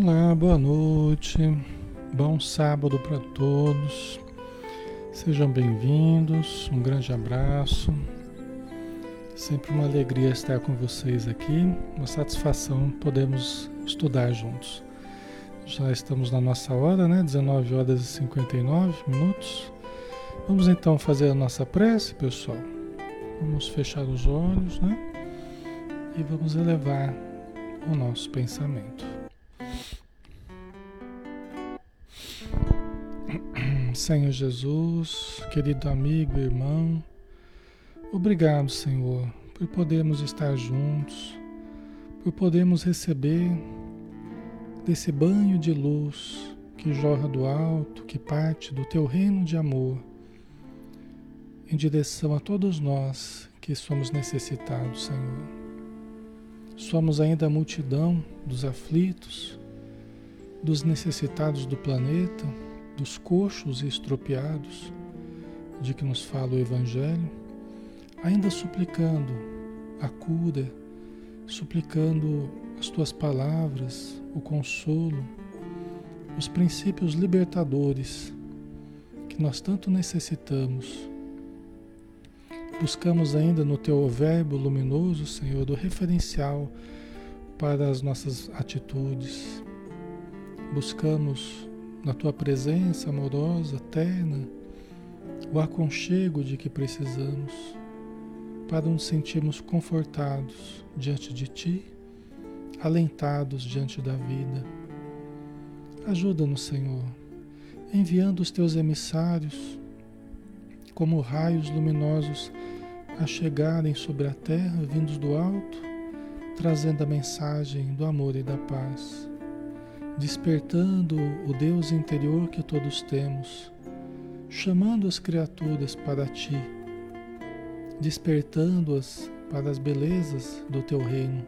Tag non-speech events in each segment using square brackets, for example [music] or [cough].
Olá, boa noite, bom sábado para todos, sejam bem-vindos, um grande abraço, sempre uma alegria estar com vocês aqui, uma satisfação podemos estudar juntos. Já estamos na nossa hora, né? 19 horas e 59 minutos. Vamos então fazer a nossa prece, pessoal. Vamos fechar os olhos, né? E vamos elevar o nosso pensamento. Senhor Jesus, querido amigo, irmão, obrigado, Senhor, por podermos estar juntos, por podermos receber desse banho de luz que jorra do alto, que parte do teu reino de amor, em direção a todos nós que somos necessitados, Senhor. Somos ainda a multidão dos aflitos, dos necessitados do planeta dos coxos e estropiados de que nos fala o Evangelho, ainda suplicando a cura, suplicando as tuas palavras, o consolo, os princípios libertadores que nós tanto necessitamos. Buscamos ainda no teu verbo luminoso, Senhor, o referencial para as nossas atitudes. Buscamos na tua presença amorosa, terna, o aconchego de que precisamos para nos sentirmos confortados diante de ti, alentados diante da vida. Ajuda-nos, Senhor, enviando os teus emissários como raios luminosos a chegarem sobre a terra, vindos do alto, trazendo a mensagem do amor e da paz despertando o Deus interior que todos temos, chamando as criaturas para ti, despertando-as para as belezas do teu reino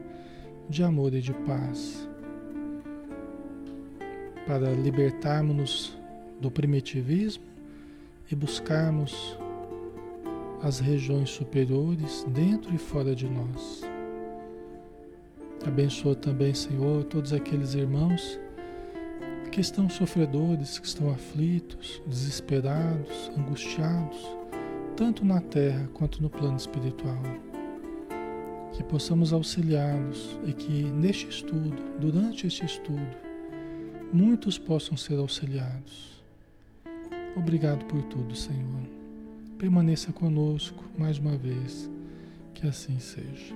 de amor e de paz, para libertarmos-nos do primitivismo e buscarmos as regiões superiores dentro e fora de nós. Abençoa também, Senhor, todos aqueles irmãos que estão sofredores, que estão aflitos, desesperados, angustiados, tanto na terra quanto no plano espiritual. Que possamos auxiliá-los e que neste estudo, durante este estudo, muitos possam ser auxiliados. Obrigado por tudo, Senhor. Permaneça conosco mais uma vez, que assim seja.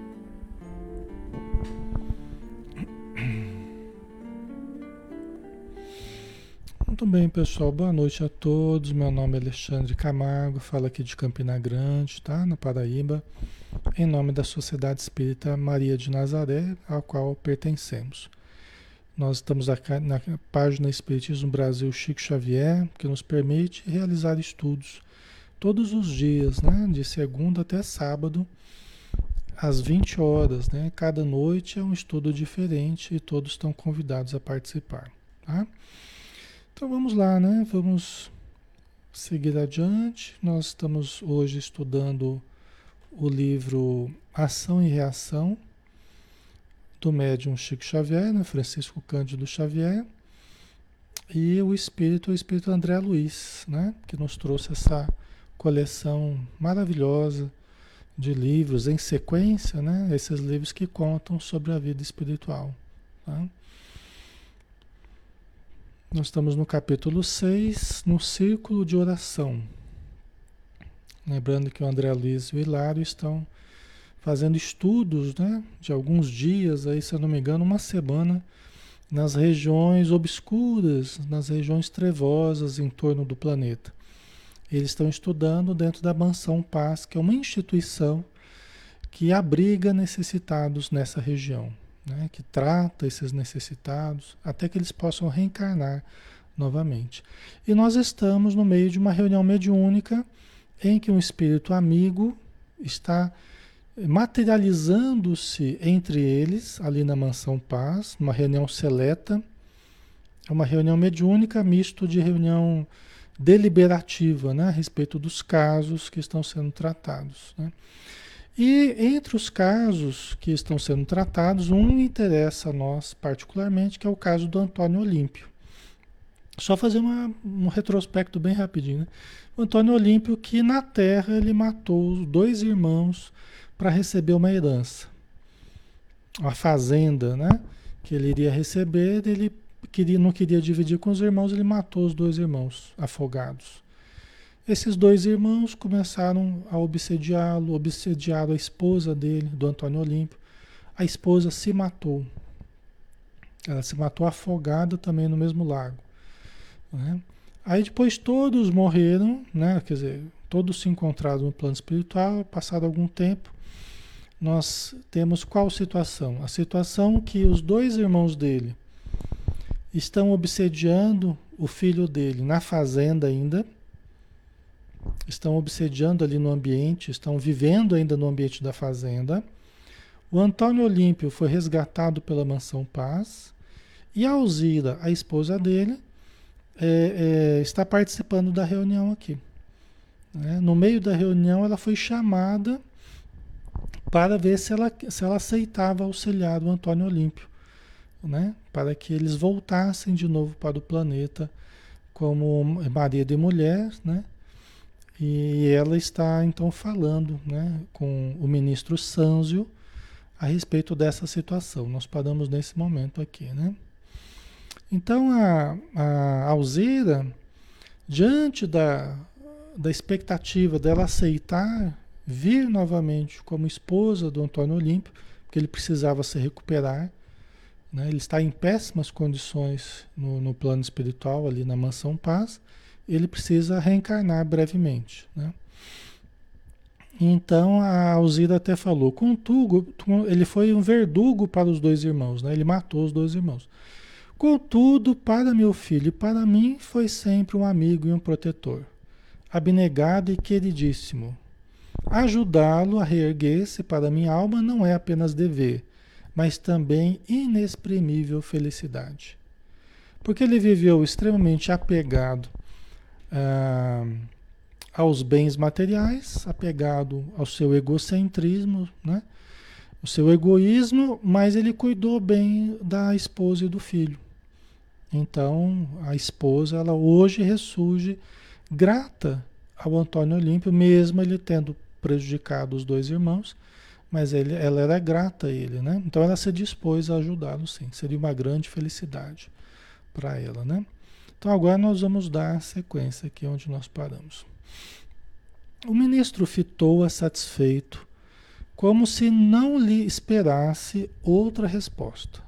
Muito bem, pessoal. Boa noite a todos. Meu nome é Alexandre Camargo, falo aqui de Campina Grande, tá? Na Paraíba, em nome da Sociedade Espírita Maria de Nazaré, a qual pertencemos. Nós estamos aqui na página Espiritismo Brasil Chico Xavier, que nos permite realizar estudos todos os dias, né? De segunda até sábado, às 20 horas, né? Cada noite é um estudo diferente e todos estão convidados a participar, tá? Então vamos lá, né? Vamos seguir adiante. Nós estamos hoje estudando o livro Ação e Reação do médium Chico Xavier, né? Francisco Cândido Xavier, e o espírito, o espírito André Luiz, né? Que nos trouxe essa coleção maravilhosa de livros em sequência, né? Esses livros que contam sobre a vida espiritual. Tá? Nós estamos no capítulo 6, no círculo de oração. Lembrando que o André Luiz e o Hilário estão fazendo estudos né, de alguns dias, aí, se eu não me engano, uma semana, nas regiões obscuras, nas regiões trevosas em torno do planeta. Eles estão estudando dentro da Mansão Paz, que é uma instituição que abriga necessitados nessa região né, que trata esses necessitados, até que eles possam reencarnar novamente. E nós estamos no meio de uma reunião mediúnica em que um espírito amigo está materializando-se entre eles, ali na Mansão Paz, uma reunião seleta, é uma reunião mediúnica misto de reunião deliberativa né, a respeito dos casos que estão sendo tratados. Né? E entre os casos que estão sendo tratados, um interessa a nós particularmente, que é o caso do Antônio Olímpio. Só fazer uma, um retrospecto bem rapidinho. Né? O Antônio Olímpio, que na Terra ele matou os dois irmãos para receber uma herança. A fazenda, né? Que ele iria receber, ele queria, não queria dividir com os irmãos, ele matou os dois irmãos afogados. Esses dois irmãos começaram a obsediá-lo, obsediaram a esposa dele, do Antônio Olímpio. A esposa se matou. Ela se matou afogada também no mesmo lago. Né? Aí depois todos morreram, né? quer dizer, todos se encontraram no plano espiritual, passado algum tempo, nós temos qual situação? A situação que os dois irmãos dele estão obsediando o filho dele na fazenda ainda, estão obsediando ali no ambiente, estão vivendo ainda no ambiente da fazenda. O Antônio Olímpio foi resgatado pela Mansão Paz e a Alzira, a esposa dele, é, é, está participando da reunião aqui. Né? No meio da reunião, ela foi chamada para ver se ela, se ela aceitava auxiliar o Antônio Olímpio, né? para que eles voltassem de novo para o planeta como marido e mulher, né? E ela está então falando né, com o ministro Sanzio a respeito dessa situação. Nós paramos nesse momento aqui. Né? Então a, a Alzira, diante da, da expectativa dela aceitar vir novamente como esposa do Antônio Olímpio, porque ele precisava se recuperar, né? ele está em péssimas condições no, no plano espiritual, ali na Mansão Paz, ele precisa reencarnar brevemente. Né? Então a Alzira até falou, contudo, ele foi um verdugo para os dois irmãos, né? ele matou os dois irmãos. Contudo, para meu filho e para mim foi sempre um amigo e um protetor, abnegado e queridíssimo. Ajudá-lo a reerguer-se para minha alma não é apenas dever, mas também inexprimível felicidade. Porque ele viveu extremamente apegado ah, aos bens materiais, apegado ao seu egocentrismo, né? o seu egoísmo, mas ele cuidou bem da esposa e do filho. Então, a esposa, ela hoje ressurge grata ao Antônio Olímpio, mesmo ele tendo prejudicado os dois irmãos, mas ele, ela era grata a ele, né? Então ela se dispôs a ajudá-lo, sim. Seria uma grande felicidade para ela, né? Então agora nós vamos dar a sequência aqui onde nós paramos. O ministro fitou-a satisfeito, como se não lhe esperasse outra resposta,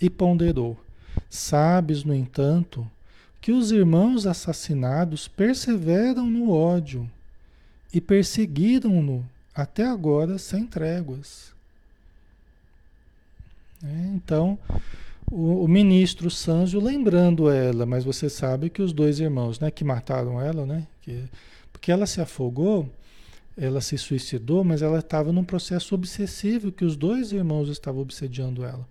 e ponderou: Sabes, no entanto, que os irmãos assassinados perseveram no ódio e perseguiram-no até agora sem tréguas. É, então, o, o, ministro Sanjo lembrando ela, mas você sabe que os dois irmãos, né, que mataram ela, né, que, porque ela se afogou, ela se suicidou, mas ela estava num processo obsessivo que os dois irmãos estavam obsediando ela.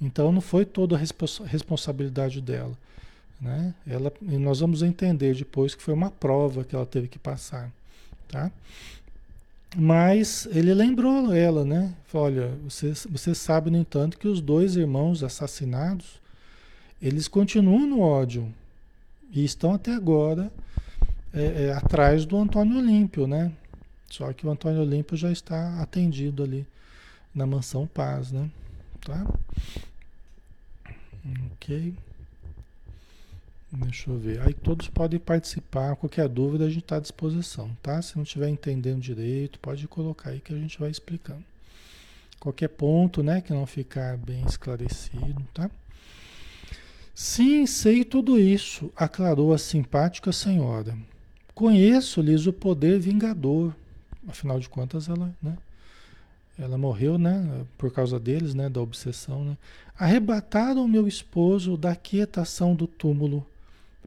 Então não foi toda a respons responsabilidade dela, né? Ela, e nós vamos entender depois que foi uma prova que ela teve que passar, tá? Mas ele lembrou ela, né? Olha, você, você sabe, no entanto, que os dois irmãos assassinados, eles continuam no ódio e estão até agora é, é, atrás do Antônio Olímpio, né? Só que o Antônio Olímpio já está atendido ali na mansão Paz, né? Tá? Ok. Deixa eu ver. Aí todos podem participar. Qualquer dúvida a gente está à disposição, tá? Se não estiver entendendo direito, pode colocar aí que a gente vai explicando. Qualquer ponto, né, que não ficar bem esclarecido, tá? Sim, sei tudo isso, aclarou a simpática senhora. Conheço-lhes o poder vingador. Afinal de contas, ela, né? Ela morreu, né? Por causa deles, né? Da obsessão, né? Arrebataram meu esposo da quietação do túmulo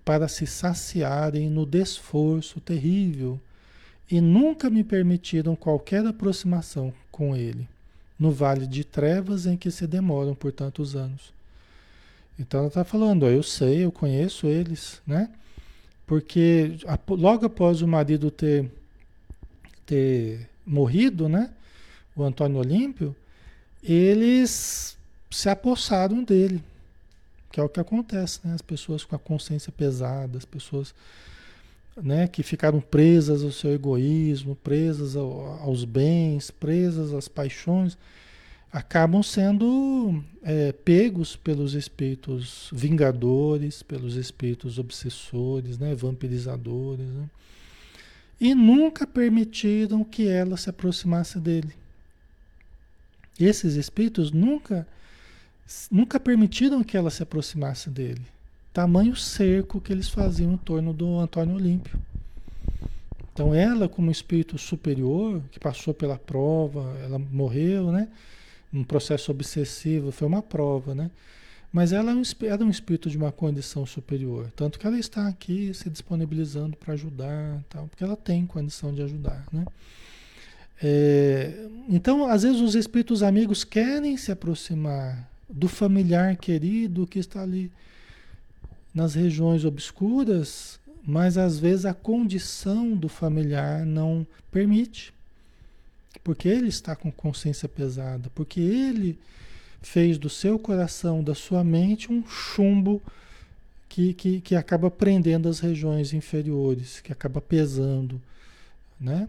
para se saciarem no desforço terrível e nunca me permitiram qualquer aproximação com ele, no vale de trevas em que se demoram por tantos anos. Então ela está falando, ó, eu sei, eu conheço eles, né? Porque logo após o marido ter, ter morrido, né? O Antônio Olímpio, eles se apossaram dele. Que é o que acontece, né? As pessoas com a consciência pesada, as pessoas né, que ficaram presas ao seu egoísmo, presas ao, aos bens, presas às paixões, acabam sendo é, pegos pelos espíritos vingadores, pelos espíritos obsessores, né, vampirizadores, né, e nunca permitiram que ela se aproximasse dele. Esses espíritos nunca, nunca permitiram que ela se aproximasse dele. Tamanho cerco que eles faziam em torno do Antônio Olímpio. Então ela, como espírito superior, que passou pela prova, ela morreu, né? Um processo obsessivo, foi uma prova, né? Mas ela era é um espírito de uma condição superior. Tanto que ela está aqui se disponibilizando para ajudar, tal, porque ela tem condição de ajudar, né? É, então, às vezes, os espíritos amigos querem se aproximar do familiar querido que está ali nas regiões obscuras, mas às vezes a condição do familiar não permite. Porque ele está com consciência pesada, porque ele fez do seu coração, da sua mente, um chumbo que, que, que acaba prendendo as regiões inferiores, que acaba pesando né?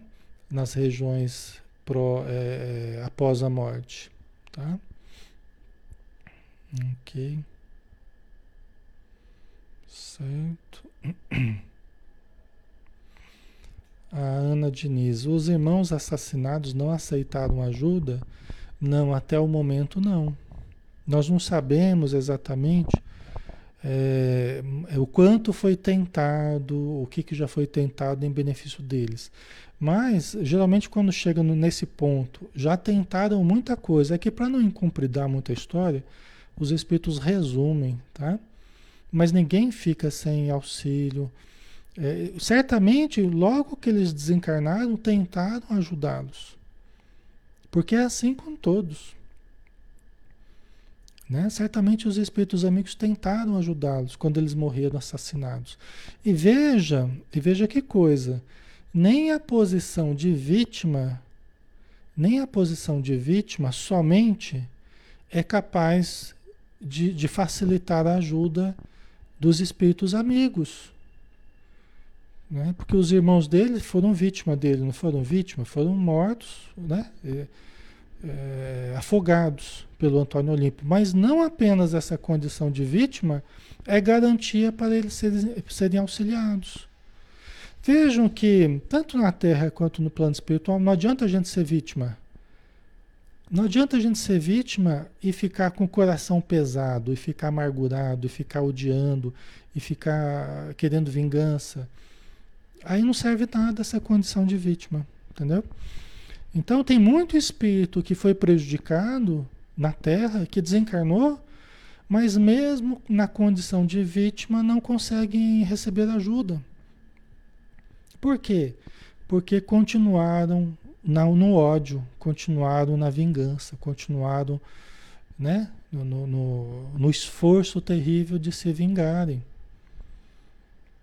nas regiões pro, é, é após a morte. Tá? Ok. Certo. A Ana Diniz, os irmãos assassinados não aceitaram ajuda? Não, até o momento não. Nós não sabemos exatamente é, o quanto foi tentado, o que, que já foi tentado em benefício deles. Mas, geralmente, quando chega nesse ponto, já tentaram muita coisa. É que, para não incumpridar muita história, os espíritos resumem, tá? mas ninguém fica sem auxílio. É, certamente, logo que eles desencarnaram, tentaram ajudá-los. Porque é assim com todos. Né? Certamente os espíritos amigos tentaram ajudá-los quando eles morreram assassinados. E veja, e veja que coisa, nem a posição de vítima, nem a posição de vítima somente é capaz de, de facilitar a ajuda dos espíritos amigos. Né? Porque os irmãos dele foram vítima dele, não foram vítima, foram mortos, né? É, é, afogados pelo Antônio Olímpio. Mas não apenas essa condição de vítima é garantia para eles serem, serem auxiliados. Vejam que, tanto na Terra quanto no plano espiritual, não adianta a gente ser vítima. Não adianta a gente ser vítima e ficar com o coração pesado, e ficar amargurado, e ficar odiando, e ficar querendo vingança. Aí não serve nada essa condição de vítima, entendeu? Então tem muito espírito que foi prejudicado na Terra, que desencarnou, mas mesmo na condição de vítima não conseguem receber ajuda. Por quê? Porque continuaram no ódio, continuaram na vingança, continuaram né, no, no, no esforço terrível de se vingarem.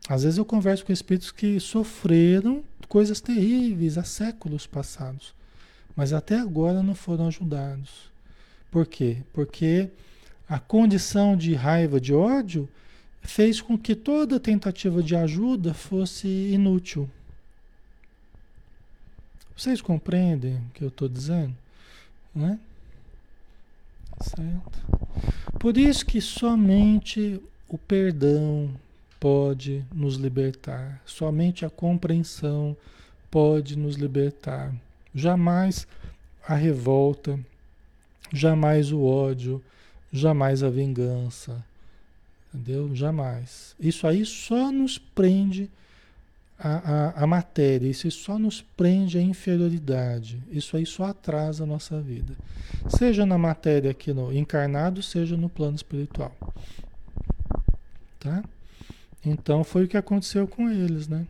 Às vezes eu converso com espíritos que sofreram coisas terríveis há séculos passados, mas até agora não foram ajudados. Por quê? Porque a condição de raiva, de ódio, fez com que toda tentativa de ajuda fosse inútil. Vocês compreendem o que eu estou dizendo? Né? Certo? Por isso que somente o perdão pode nos libertar, somente a compreensão pode nos libertar. Jamais a revolta, jamais o ódio, jamais a vingança. Entendeu? Jamais. Isso aí só nos prende a, a, a matéria, isso só nos prende à inferioridade, isso aí só atrasa a nossa vida. Seja na matéria aqui no encarnado, seja no plano espiritual. Tá? Então foi o que aconteceu com eles, né?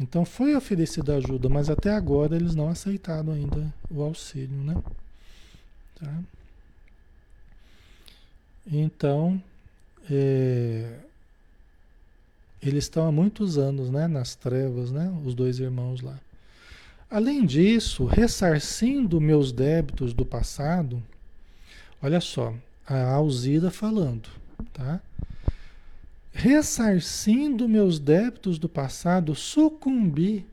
Então foi oferecida ajuda, mas até agora eles não aceitaram ainda o auxílio, né? Tá? Então, é, eles estão há muitos anos, né, nas trevas, né, os dois irmãos lá. Além disso, ressarcindo meus débitos do passado, olha só, a Alzira falando, tá? Ressarcindo meus débitos do passado, sucumbi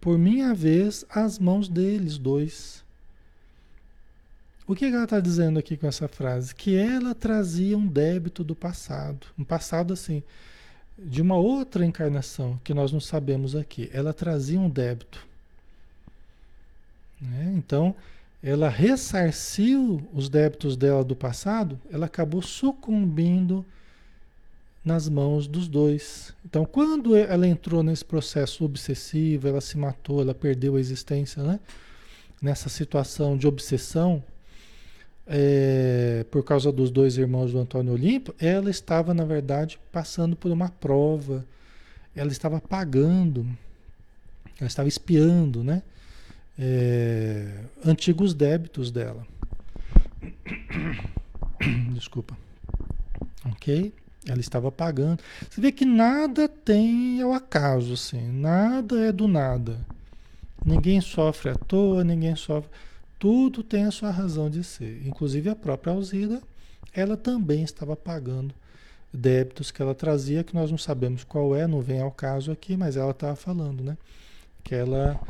por minha vez às mãos deles dois. O que ela está dizendo aqui com essa frase? Que ela trazia um débito do passado, um passado assim, de uma outra encarnação que nós não sabemos aqui. Ela trazia um débito. Né? Então, ela ressarciu os débitos dela do passado, ela acabou sucumbindo nas mãos dos dois. Então, quando ela entrou nesse processo obsessivo, ela se matou, ela perdeu a existência, né? Nessa situação de obsessão, é, por causa dos dois irmãos do Antônio Olimpo, ela estava, na verdade, passando por uma prova. Ela estava pagando, ela estava espiando, né? é, antigos débitos dela. [coughs] Desculpa. Ok? Ela estava pagando. Você vê que nada tem ao acaso, assim. Nada é do nada. Ninguém sofre à toa, ninguém sofre. Tudo tem a sua razão de ser. Inclusive a própria Alzira, ela também estava pagando débitos que ela trazia, que nós não sabemos qual é, não vem ao caso aqui, mas ela estava falando, né? Que ela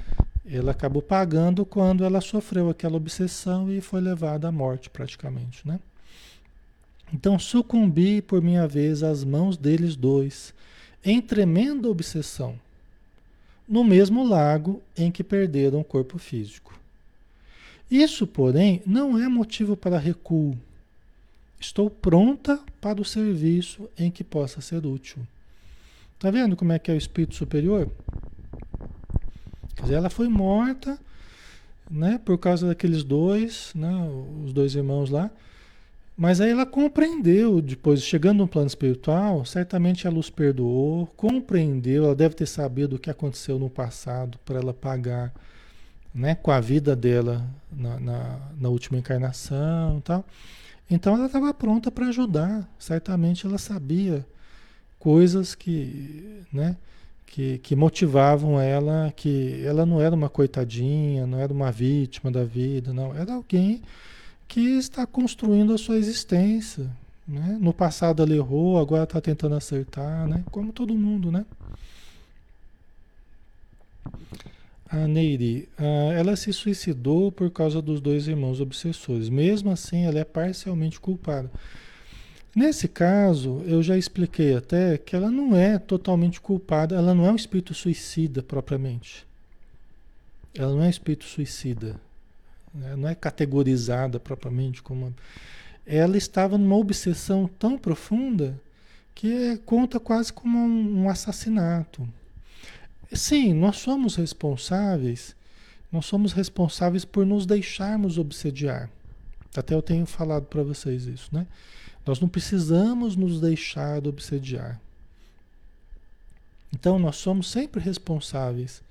ela acabou pagando quando ela sofreu aquela obsessão e foi levada à morte praticamente, né? Então sucumbi por minha vez às mãos deles dois, em tremenda obsessão, no mesmo lago em que perderam o corpo físico. Isso, porém, não é motivo para recuo. Estou pronta para o serviço em que possa ser útil. Tá vendo como é que é o espírito superior? Quer dizer, ela foi morta, né, por causa daqueles dois, né, os dois irmãos lá. Mas aí ela compreendeu, depois, chegando no plano espiritual, certamente a luz perdoou, compreendeu, ela deve ter sabido o que aconteceu no passado para ela pagar né, com a vida dela na, na, na última encarnação e tal. Então ela estava pronta para ajudar, certamente ela sabia coisas que, né, que, que motivavam ela, que ela não era uma coitadinha, não era uma vítima da vida, não, era alguém que está construindo a sua existência. Né? No passado ela errou, agora está tentando acertar, né? como todo mundo. Né? A Neiri, ela se suicidou por causa dos dois irmãos obsessores. Mesmo assim, ela é parcialmente culpada. Nesse caso, eu já expliquei até que ela não é totalmente culpada, ela não é um espírito suicida propriamente. Ela não é um espírito suicida. Né? Não é categorizada propriamente como. Ela estava numa obsessão tão profunda que é, conta quase como um assassinato. Sim, nós somos responsáveis, nós somos responsáveis por nos deixarmos obsediar. Até eu tenho falado para vocês isso, né? Nós não precisamos nos deixar de obsediar. Então, nós somos sempre responsáveis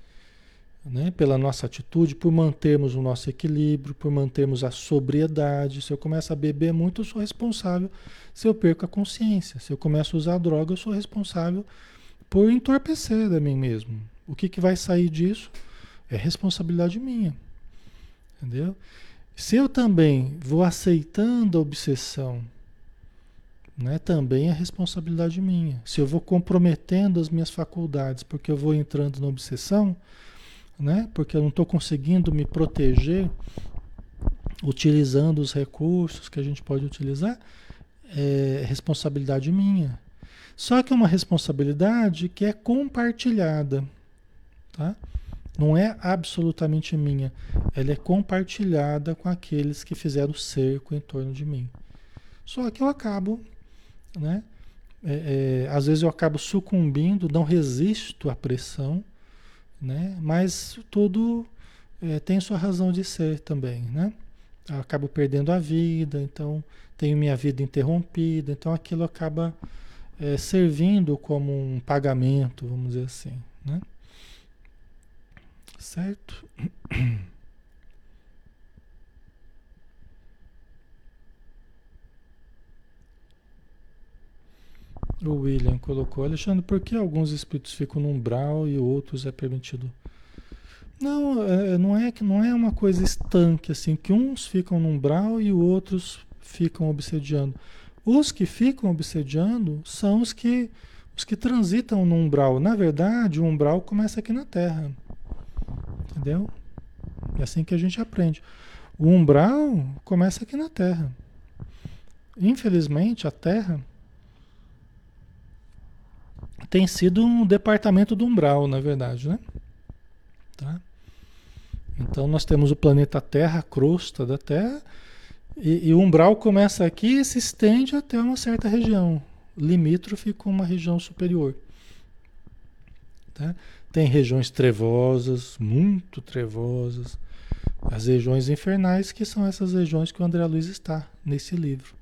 né, pela nossa atitude, por mantermos o nosso equilíbrio, por mantermos a sobriedade. Se eu começo a beber muito, eu sou responsável se eu perco a consciência. Se eu começo a usar droga, eu sou responsável por entorpecer a mim mesmo. O que, que vai sair disso é responsabilidade minha. Entendeu? Se eu também vou aceitando a obsessão né, também é responsabilidade minha. Se eu vou comprometendo as minhas faculdades porque eu vou entrando na obsessão, né, porque eu não estou conseguindo me proteger utilizando os recursos que a gente pode utilizar, é responsabilidade minha. Só que é uma responsabilidade que é compartilhada, tá? Não é absolutamente minha, ela é compartilhada com aqueles que fizeram cerco em torno de mim. Só que eu acabo né? É, é, às vezes eu acabo sucumbindo, não resisto à pressão, né? Mas tudo é, tem sua razão de ser também, né? Eu acabo perdendo a vida, então tenho minha vida interrompida, então aquilo acaba é, servindo como um pagamento, vamos dizer assim, né? Certo? O William colocou, Alexandre, por que alguns espíritos ficam no umbral e outros é permitido? Não, é, não é que não é uma coisa estanque assim, que uns ficam num umbral e outros ficam obsediando. Os que ficam obsediando são os que os que transitam no umbral. Na verdade, o umbral começa aqui na Terra. Entendeu? É assim que a gente aprende. O umbral começa aqui na Terra. Infelizmente, a Terra tem sido um departamento do umbral, na verdade, né? Tá? Então nós temos o planeta Terra, a crosta da Terra, e, e, o umbral começa aqui e se estende até uma certa região, limítrofe com uma região superior. Tá? Tem regiões trevosas, muito trevosas, as regiões infernais, que são essas regiões que o André Luiz está nesse livro.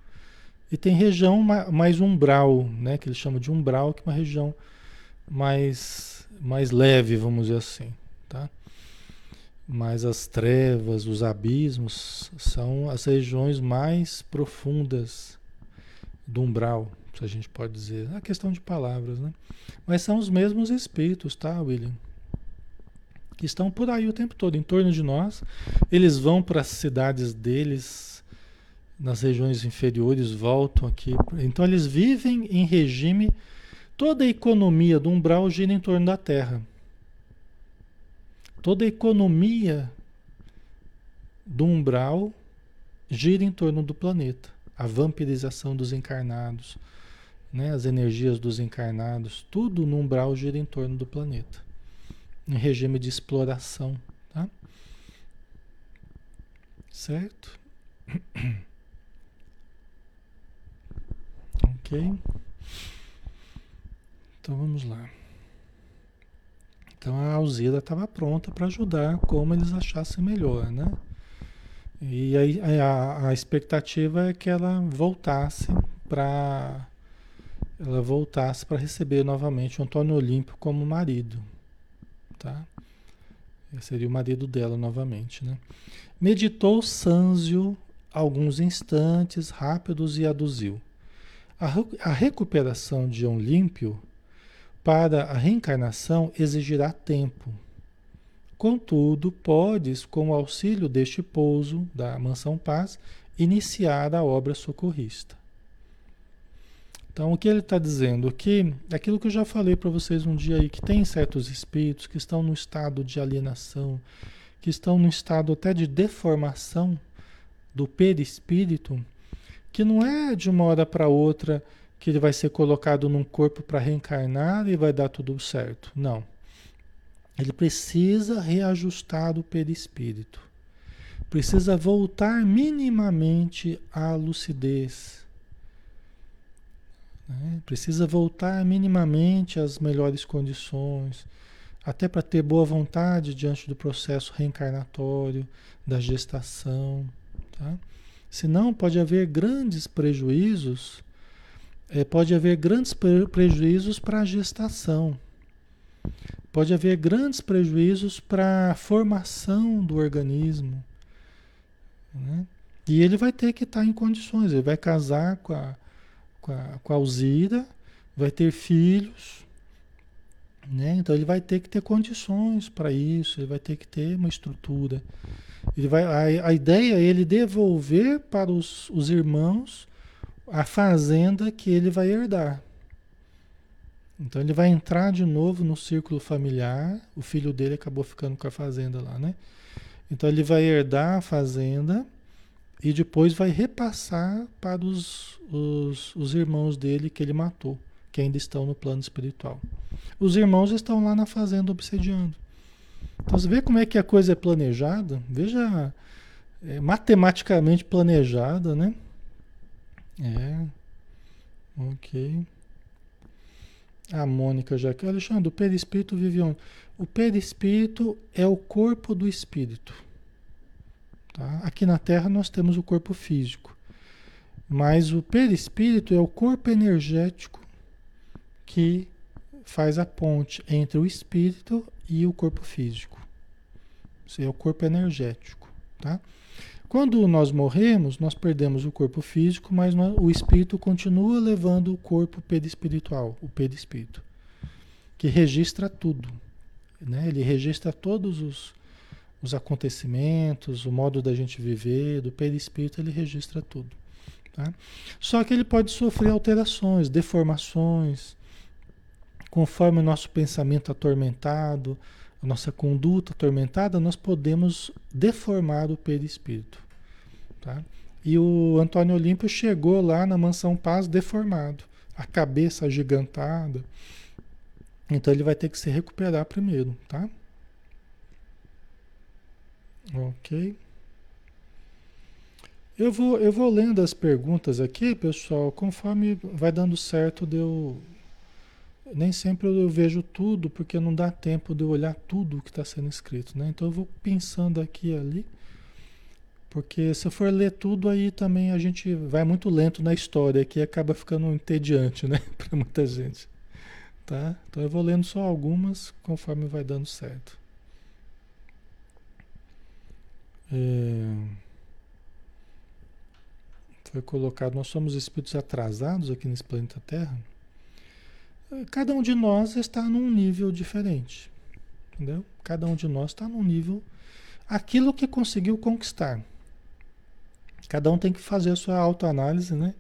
E tem região mais umbral, né, que ele chama de umbral, que é uma região mais, mais leve, vamos dizer assim. Tá? Mas as trevas, os abismos, são as regiões mais profundas do umbral, se a gente pode dizer. É a questão de palavras, né? Mas são os mesmos espíritos, tá, William? Que estão por aí o tempo todo, em torno de nós. Eles vão para as cidades deles, nas regiões inferiores, voltam aqui. Então eles vivem em regime. Toda a economia do umbral gira em torno da Terra. Toda a economia do umbral gira em torno do planeta. A vampirização dos encarnados, né? as energias dos encarnados, tudo no umbral gira em torno do planeta. Em regime de exploração. Tá? Certo? [coughs] ok? Então vamos lá. Então a Alzira estava pronta para ajudar como eles achassem melhor, né? E aí a, a expectativa é que ela voltasse para ela voltasse para receber novamente o Antônio Olímpio como marido, tá? Seria o marido dela novamente, né? Meditou Sanzio alguns instantes rápidos e aduziu. A, a recuperação de Olímpio para a reencarnação exigirá tempo. Contudo, podes, com o auxílio deste pouso da Mansão Paz, iniciar a obra socorrista. Então, o que ele está dizendo aqui, aquilo que eu já falei para vocês um dia aí, que tem certos espíritos que estão no estado de alienação, que estão no estado até de deformação do perispírito, que não é de uma hora para outra que ele vai ser colocado num corpo para reencarnar e vai dar tudo certo. Não. Ele precisa reajustar o perispírito. Precisa voltar minimamente à lucidez. Né? Precisa voltar minimamente às melhores condições, até para ter boa vontade diante do processo reencarnatório, da gestação. Tá? Senão pode haver grandes prejuízos é, pode haver grandes prejuízos para a gestação. Pode haver grandes prejuízos para a formação do organismo. Né? E ele vai ter que estar tá em condições. Ele vai casar com a, com a, com a Alzira, vai ter filhos. Né? Então ele vai ter que ter condições para isso, ele vai ter que ter uma estrutura. Ele vai, a, a ideia é ele devolver para os, os irmãos a fazenda que ele vai herdar. Então ele vai entrar de novo no círculo familiar. O filho dele acabou ficando com a fazenda lá, né? Então ele vai herdar a fazenda e depois vai repassar para os, os, os irmãos dele que ele matou, que ainda estão no plano espiritual. Os irmãos estão lá na fazenda obsediando. Então você vê como é que a coisa é planejada? Veja, é matematicamente planejada, né? É. Ok. A Mônica já aqui. Alexandre, o perispírito vive onde? O perispírito é o corpo do espírito. Tá? Aqui na Terra nós temos o corpo físico. Mas o perispírito é o corpo energético que faz a ponte entre o espírito e o corpo físico. Isso é o corpo energético, tá? Quando nós morremos, nós perdemos o corpo físico, mas o espírito continua levando o corpo perispiritual, o perispírito, que registra tudo. Né? Ele registra todos os, os acontecimentos, o modo da gente viver, do perispírito, ele registra tudo. Tá? Só que ele pode sofrer alterações, deformações, conforme o nosso pensamento atormentado, a nossa conduta atormentada, nós podemos deformar o perispírito. Tá? E o Antônio Olímpio chegou lá na Mansão Paz deformado, a cabeça agigantada. Então ele vai ter que se recuperar primeiro, tá? Ok. Eu vou, eu vou lendo as perguntas aqui, pessoal, conforme vai dando certo, deu. Nem sempre eu vejo tudo, porque não dá tempo de eu olhar tudo que está sendo escrito, né? Então eu vou pensando aqui e ali, porque se eu for ler tudo, aí também a gente vai muito lento na história, que acaba ficando entediante, né? [laughs] Para muita gente. Tá? Então eu vou lendo só algumas conforme vai dando certo. É... Foi colocado, nós somos espíritos atrasados aqui nesse planeta Terra. Cada um de nós está num nível diferente. Entendeu? Cada um de nós está num nível. Aquilo que conseguiu conquistar. Cada um tem que fazer a sua autoanálise, né?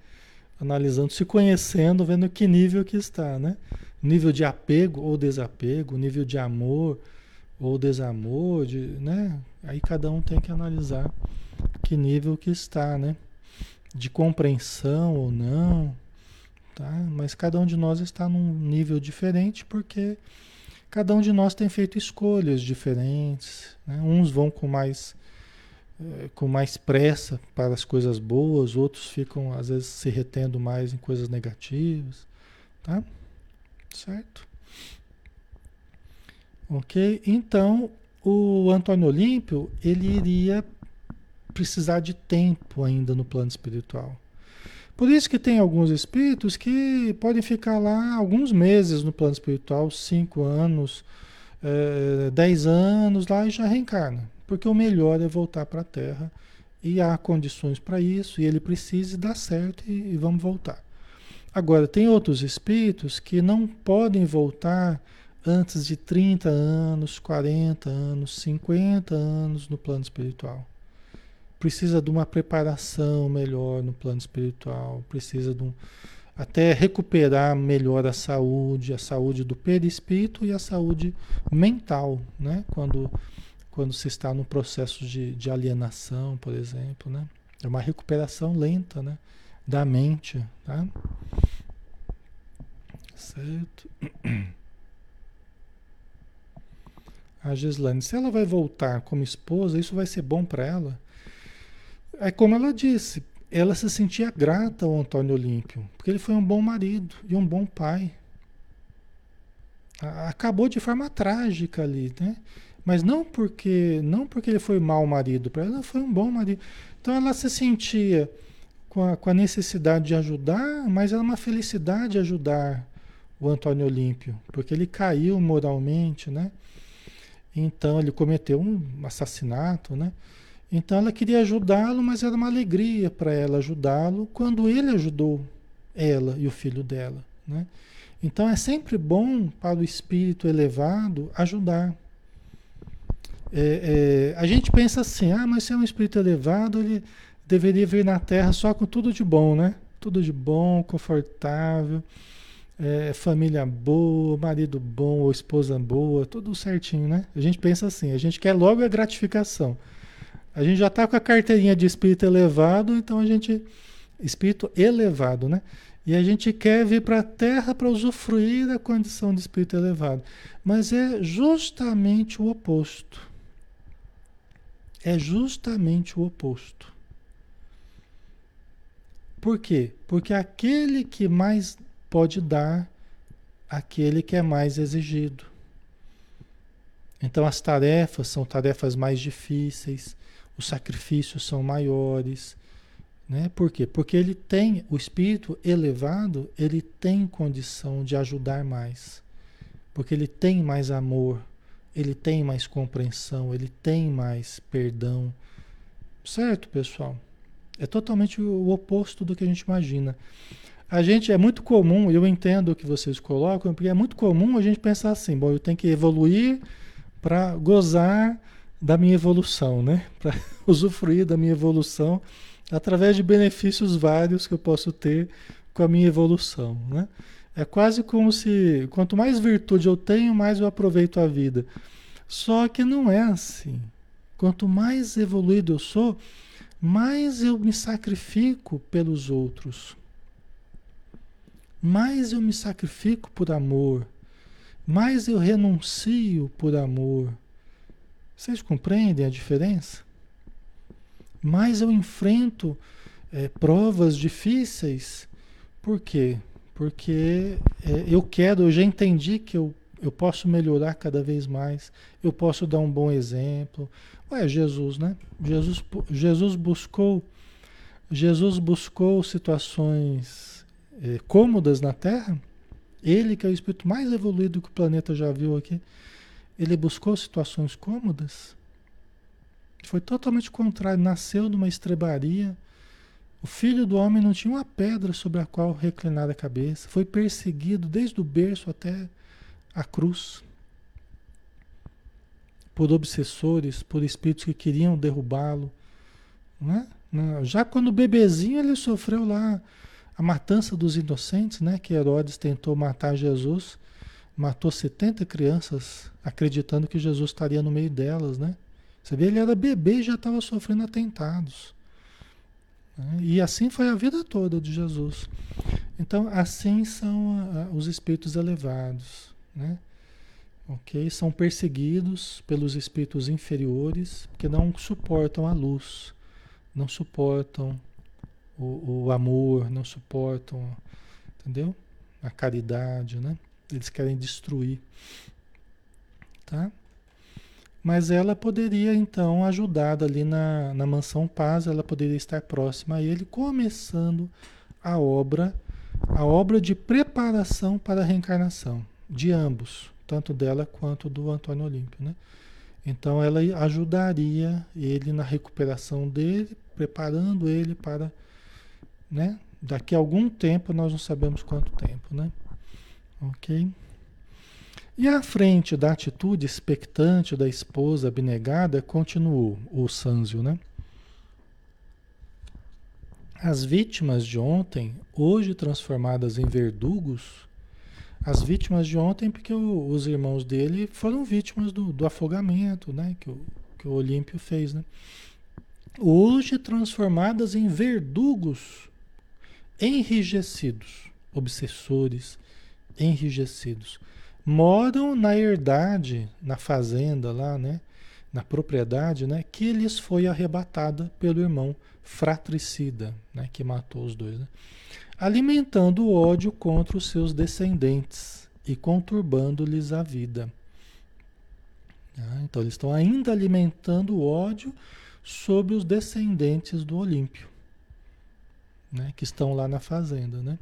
Analisando, se conhecendo, vendo que nível que está, né? Nível de apego ou desapego, nível de amor ou desamor, de, né? Aí cada um tem que analisar que nível que está, né? De compreensão ou não, tá? Mas cada um de nós está num nível diferente porque cada um de nós tem feito escolhas diferentes, né? Uns vão com mais eh, com mais pressa para as coisas boas, outros ficam às vezes se retendo mais em coisas negativas, tá? Certo? Ok? Então, o Antônio Olímpio, ele iria precisar de tempo ainda no plano espiritual. Por isso que tem alguns espíritos que podem ficar lá alguns meses no plano espiritual, cinco anos, é, dez anos lá e já reencarna. Porque o melhor é voltar para a Terra e há condições para isso, e ele precisa dar certo e, e vamos voltar. Agora, tem outros espíritos que não podem voltar antes de 30 anos, 40 anos, 50 anos no plano espiritual. Precisa de uma preparação melhor no plano espiritual, precisa de um, até recuperar melhor a saúde, a saúde do perispírito e a saúde mental, né? Quando, quando se está no processo de, de alienação, por exemplo, né? É uma recuperação lenta, né? Da mente, tá? Certo? [clears throat] a Gislaine, se ela vai voltar como esposa, isso vai ser bom para ela? É como ela disse, ela se sentia grata ao Antônio Olímpio, porque ele foi um bom marido e um bom pai. Acabou de forma trágica ali, né? Mas não porque não porque ele foi mau marido, para ela foi um bom marido. Então ela se sentia com a, com a necessidade de ajudar, mas era uma felicidade ajudar o Antônio Olímpio, porque ele caiu moralmente, né? Então ele cometeu um assassinato, né? Então ela queria ajudá-lo, mas era uma alegria para ela ajudá-lo quando ele ajudou ela e o filho dela, né? Então é sempre bom para o espírito elevado ajudar. É, é, a gente pensa assim, ah, mas se é um espírito elevado, ele deveria vir na Terra só com tudo de bom, né? Tudo de bom, confortável é, família boa, marido bom ou esposa boa, tudo certinho, né? A gente pensa assim, a gente quer logo a gratificação. A gente já está com a carteirinha de espírito elevado, então a gente. Espírito elevado, né? E a gente quer vir para a Terra para usufruir da condição de espírito elevado. Mas é justamente o oposto. É justamente o oposto. Por quê? Porque aquele que mais pode dar aquele que é mais exigido. Então as tarefas são tarefas mais difíceis, os sacrifícios são maiores, né? Por quê? Porque ele tem o espírito elevado, ele tem condição de ajudar mais. Porque ele tem mais amor, ele tem mais compreensão, ele tem mais perdão. Certo, pessoal? É totalmente o oposto do que a gente imagina. A gente é muito comum, eu entendo o que vocês colocam, porque é muito comum a gente pensar assim, bom, eu tenho que evoluir para gozar da minha evolução, né? [laughs] Para usufruir da minha evolução através de benefícios vários que eu posso ter com a minha evolução, né? É quase como se quanto mais virtude eu tenho, mais eu aproveito a vida. Só que não é assim. Quanto mais evoluído eu sou, mais eu me sacrifico pelos outros. Mais eu me sacrifico por amor. Mais eu renuncio por amor. Vocês compreendem a diferença? Mais eu enfrento é, provas difíceis. Por quê? Porque é, eu quero, eu já entendi que eu, eu posso melhorar cada vez mais, eu posso dar um bom exemplo. Ué, Jesus, né? Jesus, Jesus buscou Jesus buscou situações é, cômodas na Terra. Ele, que é o espírito mais evoluído que o planeta já viu aqui, ele buscou situações cômodas. Foi totalmente contrário. Nasceu numa estrebaria. O filho do homem não tinha uma pedra sobre a qual reclinar a cabeça. Foi perseguido desde o berço até a cruz por obsessores, por espíritos que queriam derrubá-lo. Né? Já quando bebezinho ele sofreu lá a matança dos inocentes, né? que Herodes tentou matar Jesus, matou 70 crianças acreditando que Jesus estaria no meio delas. Né? Você vê, ele era bebê e já estava sofrendo atentados. E assim foi a vida toda de Jesus. Então, assim são os espíritos elevados. Né? ok? São perseguidos pelos espíritos inferiores que não suportam a luz, não suportam o, o amor, não suportam, entendeu? A caridade, né? Eles querem destruir, tá? Mas ela poderia então ajudar ali na, na mansão paz, ela poderia estar próxima a ele, começando a obra, a obra de preparação para a reencarnação de ambos, tanto dela quanto do Antônio Olímpio, né? Então ela ajudaria ele na recuperação dele, preparando ele para, né? Daqui a algum tempo, nós não sabemos quanto tempo, né? Ok? E à frente da atitude expectante da esposa abnegada, continuou o Sanzio, né? As vítimas de ontem, hoje transformadas em verdugos, as vítimas de ontem, porque o, os irmãos dele foram vítimas do, do afogamento, né? Que o, que o Olímpio fez, né? Hoje transformadas em verdugos, enrijecidos, obsessores, enrijecidos. Moram na herdade, na fazenda lá, né? Na propriedade, né? Que lhes foi arrebatada pelo irmão fratricida, né? Que matou os dois, né? alimentando o ódio contra os seus descendentes e conturbando-lhes a vida. Ah, então, eles estão ainda alimentando o ódio sobre os descendentes do Olímpio, né, que estão lá na fazenda. Né?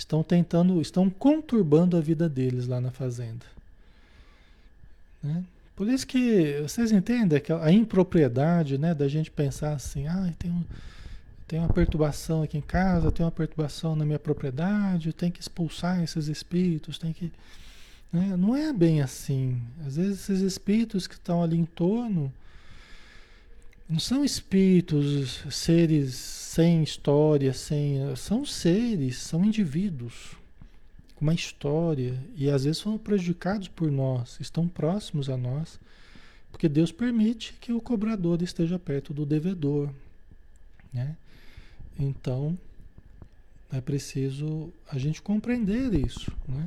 Estão tentando, estão conturbando a vida deles lá na fazenda. Né? Por isso que vocês entendem que a impropriedade né, da gente pensar assim, ah, tem um tem uma perturbação aqui em casa, tem uma perturbação na minha propriedade, tem que expulsar esses espíritos, tem que. Né? Não é bem assim. Às vezes esses espíritos que estão ali em torno não são espíritos, seres sem história, sem. São seres, são indivíduos com uma história e às vezes são prejudicados por nós, estão próximos a nós, porque Deus permite que o cobrador esteja perto do devedor, né? Então, é preciso a gente compreender isso. Né?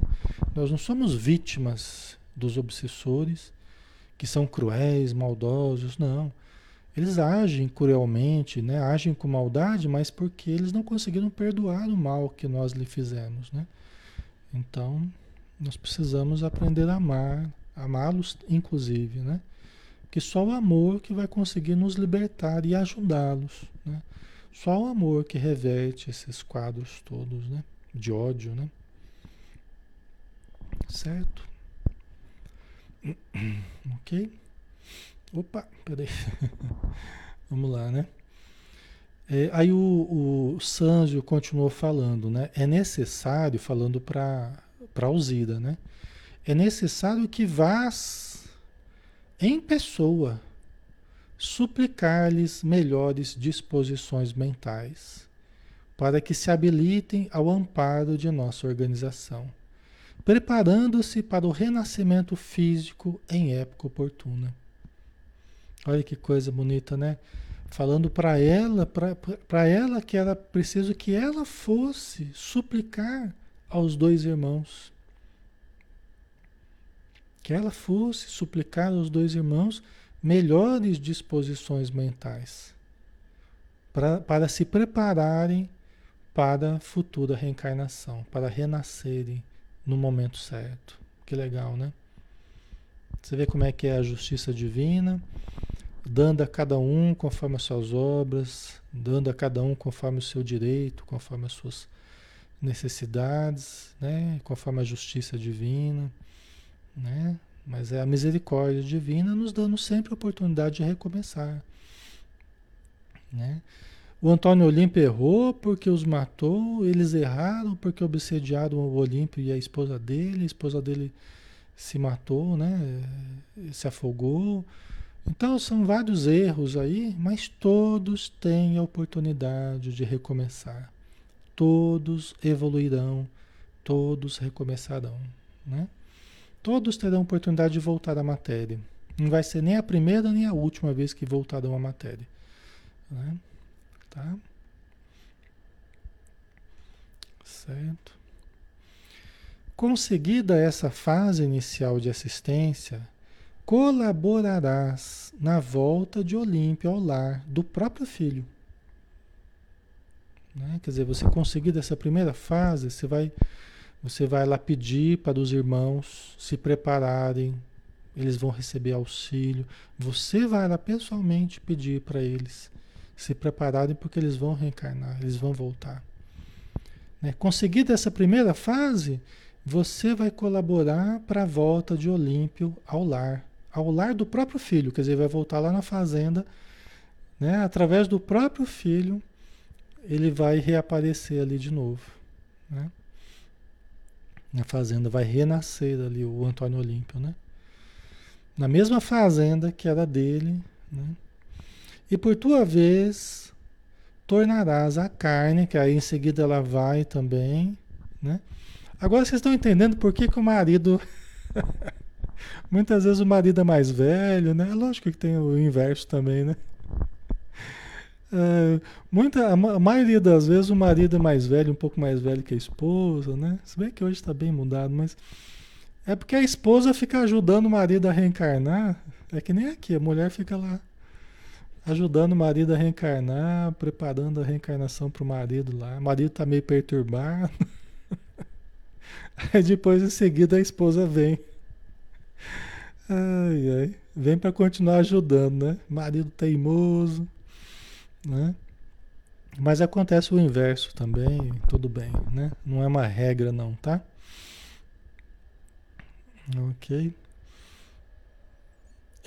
Nós não somos vítimas dos obsessores, que são cruéis, maldosos, não. Eles agem cruelmente, né? agem com maldade, mas porque eles não conseguiram perdoar o mal que nós lhe fizemos. Né? Então, nós precisamos aprender a amar, amá-los inclusive, né? Que só o amor que vai conseguir nos libertar e ajudá-los, né? Só o amor que reverte esses quadros todos, né? De ódio, né? Certo? [clears throat] Ok? Opa, peraí. [laughs] Vamos lá, né? É, aí o, o Sanzio continuou falando, né? É necessário, falando para Alzira, né? É necessário que vás em pessoa suplicar-lhes melhores disposições mentais, para que se habilitem ao amparo de nossa organização, preparando-se para o renascimento físico em época oportuna. Olha que coisa bonita, né? Falando para ela, para ela que era preciso que ela fosse suplicar aos dois irmãos. Que ela fosse suplicar aos dois irmãos melhores disposições mentais pra, para se prepararem para a futura reencarnação, para renascerem no momento certo. Que legal, né? Você vê como é que é a justiça divina, dando a cada um conforme as suas obras, dando a cada um conforme o seu direito, conforme as suas necessidades, né? conforme a justiça divina. Né? Mas é a misericórdia divina nos dando sempre a oportunidade de recomeçar. Né? O Antônio Olímpio errou porque os matou, eles erraram porque obsediaram o Olímpio e a esposa dele, a esposa dele se matou, né? se afogou. Então são vários erros aí, mas todos têm a oportunidade de recomeçar. Todos evoluirão, todos recomeçarão. Né? Todos terão oportunidade de voltar à matéria. Não vai ser nem a primeira nem a última vez que voltarão à matéria. Né? Tá? Certo. Conseguida essa fase inicial de assistência, colaborarás na volta de Olímpio ao lar do próprio filho. Né? Quer dizer, você conseguir essa primeira fase, você vai você vai lá pedir para os irmãos se prepararem, eles vão receber auxílio. Você vai lá pessoalmente pedir para eles se prepararem, porque eles vão reencarnar, eles vão voltar. Né? Conseguida essa primeira fase, você vai colaborar para a volta de Olímpio ao lar, ao lar do próprio filho, quer dizer, vai voltar lá na fazenda, né? através do próprio filho, ele vai reaparecer ali de novo. Né? na fazenda, vai renascer ali o Antônio Olímpio, né? Na mesma fazenda que era dele, né? E por tua vez, tornarás a carne, que aí em seguida ela vai também, né? Agora vocês estão entendendo por que, que o marido. [laughs] Muitas vezes o marido é mais velho, né? Lógico que tem o inverso também, né? É, muita, a, maioria das vezes o marido é mais velho, um pouco mais velho que a esposa, né? Se bem que hoje está bem mudado, mas é porque a esposa fica ajudando o marido a reencarnar. É que nem aqui, a mulher fica lá ajudando o marido a reencarnar, preparando a reencarnação para o marido lá. O marido está meio perturbado. [laughs] Aí depois em seguida a esposa vem. Ai, ai. Vem para continuar ajudando, né? Marido teimoso. Né? Mas acontece o inverso também, tudo bem, né? Não é uma regra não, tá? Ok.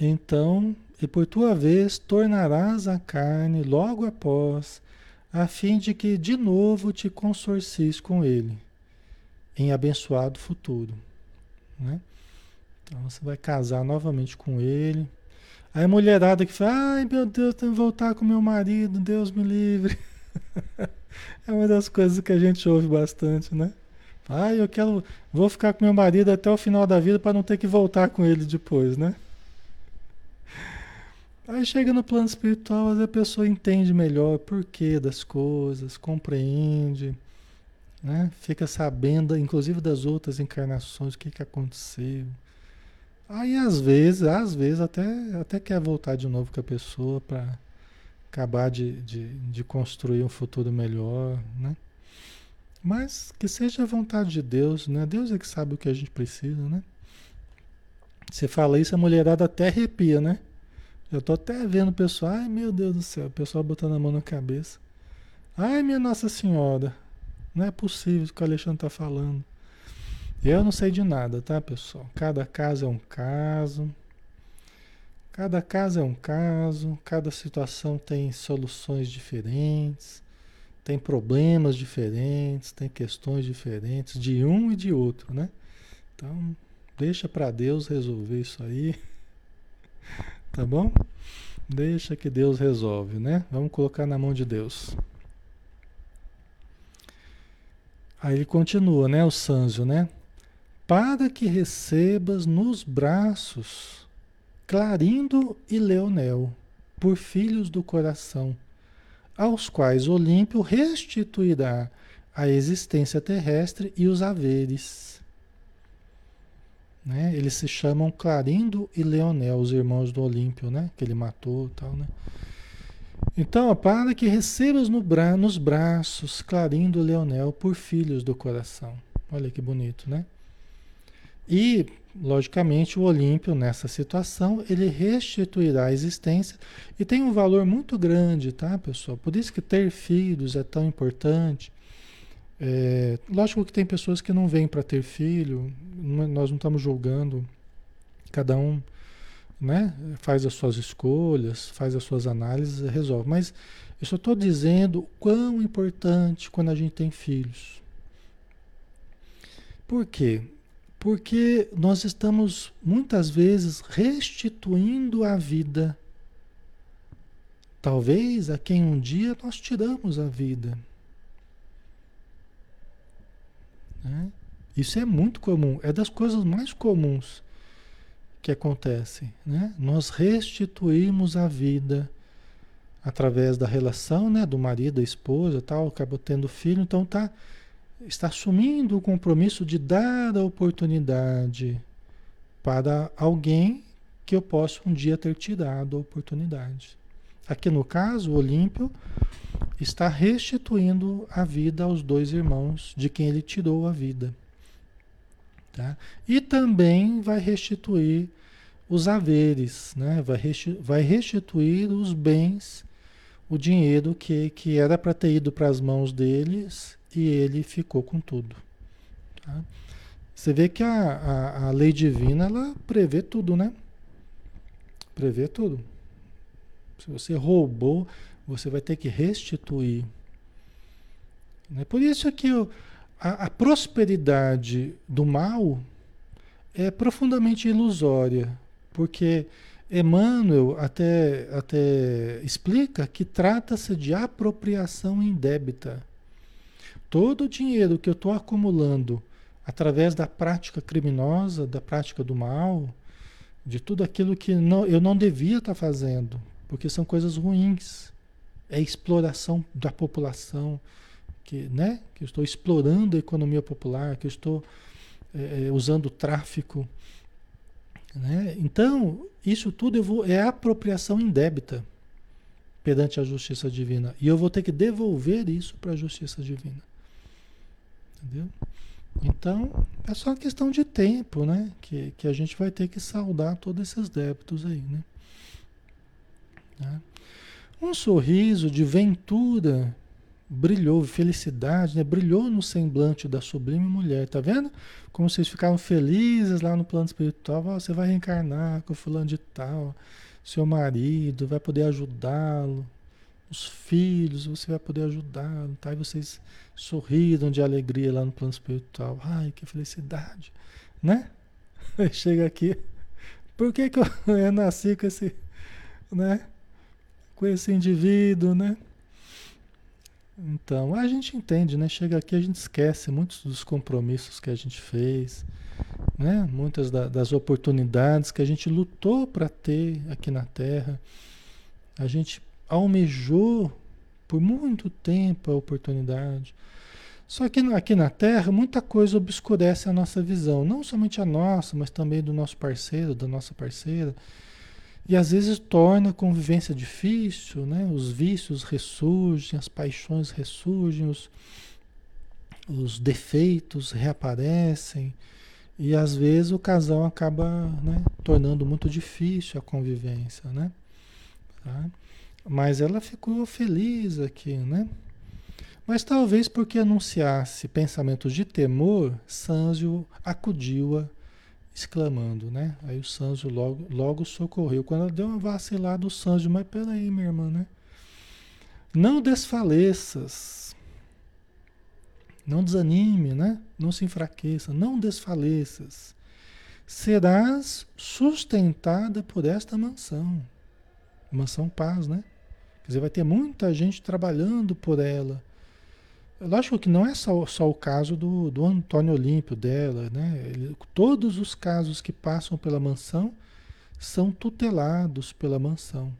Então, e por tua vez tornarás a carne logo após, a fim de que de novo te consorcies com ele, em abençoado futuro. Né? Então você vai casar novamente com ele, Aí a mulherada que fala, ai meu Deus, tenho que voltar com meu marido, Deus me livre. [laughs] é uma das coisas que a gente ouve bastante, né? Ai, eu quero, vou ficar com meu marido até o final da vida para não ter que voltar com ele depois, né? Aí chega no plano espiritual, a pessoa entende melhor o porquê das coisas, compreende, né? Fica sabendo, inclusive das outras encarnações, o que, que aconteceu. Aí às vezes, às vezes até, até quer voltar de novo com a pessoa para acabar de, de, de, construir um futuro melhor, né? Mas que seja a vontade de Deus, né? Deus é que sabe o que a gente precisa, né? Você fala isso, a mulherada até arrepia, né? Eu tô até vendo o pessoal, ai meu Deus do céu, o pessoal botando a mão na cabeça. Ai minha Nossa Senhora, não é possível o que o Alexandre tá falando. Eu não sei de nada, tá, pessoal? Cada caso é um caso. Cada caso é um caso, cada situação tem soluções diferentes, tem problemas diferentes, tem questões diferentes de um e de outro, né? Então, deixa para Deus resolver isso aí. [laughs] Tá bom? Deixa que Deus resolve, né? Vamos colocar na mão de Deus. Aí ele continua, né? O Sanzio, né? Para que recebas nos braços Clarindo e Leonel, por filhos do coração, aos quais Olímpio restituirá a existência terrestre e os haveres. Né? Eles se chamam Clarindo e Leonel, os irmãos do Olímpio, né? que ele matou tal, né? Então, para que recebas no bra nos braços Clarindo Leonel por filhos do coração. Olha que bonito, né? E, logicamente, o Olímpio, nessa situação, ele restituirá a existência e tem um valor muito grande, tá, pessoal? Por isso que ter filhos é tão importante. É, lógico que tem pessoas que não vêm para ter filho, nós não estamos julgando, cada um né, faz as suas escolhas, faz as suas análises, resolve. Mas eu só estou dizendo quão importante quando a gente tem filhos. Por quê? Porque nós estamos muitas vezes restituindo a vida. Talvez a quem um dia nós tiramos a vida. Né? Isso é muito comum, é das coisas mais comuns que acontecem. Né? Nós restituímos a vida através da relação né, do marido, da esposa, tal, acabou tendo filho, então tá, está assumindo o compromisso de dar a oportunidade para alguém que eu possa um dia ter tirado a oportunidade. Aqui no caso, o Olímpio está restituindo a vida aos dois irmãos de quem ele tirou a vida. Tá? E também vai restituir os haveres, né? vai, vai restituir os bens, o dinheiro que, que era para ter ido para as mãos deles e ele ficou com tudo. Tá? Você vê que a, a, a lei divina ela prevê tudo, né? Prevê tudo. Se você roubou, você vai ter que restituir. Né? Por isso que a, a prosperidade do mal é profundamente ilusória, porque Emmanuel até, até explica que trata-se de apropriação indébita. Todo o dinheiro que eu estou acumulando através da prática criminosa, da prática do mal, de tudo aquilo que não, eu não devia estar tá fazendo, porque são coisas ruins é exploração da população, que, né? que eu estou explorando a economia popular, que eu estou é, é, usando o tráfico. Né? Então, isso tudo vou, é apropriação indébita perante a justiça divina. E eu vou ter que devolver isso para a justiça divina. Entendeu? Então, é só uma questão de tempo, né? Que, que a gente vai ter que saldar todos esses débitos aí, né? Tá? Um sorriso de ventura brilhou, felicidade, né? brilhou no semblante da sublime mulher, tá vendo? Como vocês ficavam felizes lá no plano espiritual, você vai reencarnar com fulano de tal, seu marido vai poder ajudá-lo, os filhos, você vai poder ajudá-lo, tá? E vocês sorridam de alegria lá no plano espiritual, ai, que felicidade, né? [laughs] Chega aqui, por que que [laughs] eu nasci com esse, né? com esse indivíduo, né? Então, a gente entende, né? Chega aqui, a gente esquece muitos dos compromissos que a gente fez, né? Muitas da, das oportunidades que a gente lutou para ter aqui na Terra. A gente almejou por muito tempo a oportunidade. Só que aqui na Terra, muita coisa obscurece a nossa visão, não somente a nossa, mas também do nosso parceiro, da nossa parceira. E às vezes torna a convivência difícil, né? Os vícios ressurgem, as paixões ressurgem, os, os defeitos reaparecem. E às vezes o casal acaba né, tornando muito difícil a convivência, né? Tá? Mas ela ficou feliz aqui, né? Mas talvez porque anunciasse pensamentos de temor, Sanzio acudiu-a exclamando, né? Aí o Sanjo logo, logo socorreu. Quando ela deu uma vacilada, o Sanjo, mas peraí, minha irmã, né? Não desfaleças. Não desanime, né? Não se enfraqueça, não desfaleças. Serás sustentada por esta mansão. Mansão Paz, né? Quer dizer, vai ter muita gente trabalhando por ela. Lógico que não é só, só o caso do, do Antônio Olímpio dela, né? Ele, todos os casos que passam pela mansão são tutelados pela mansão,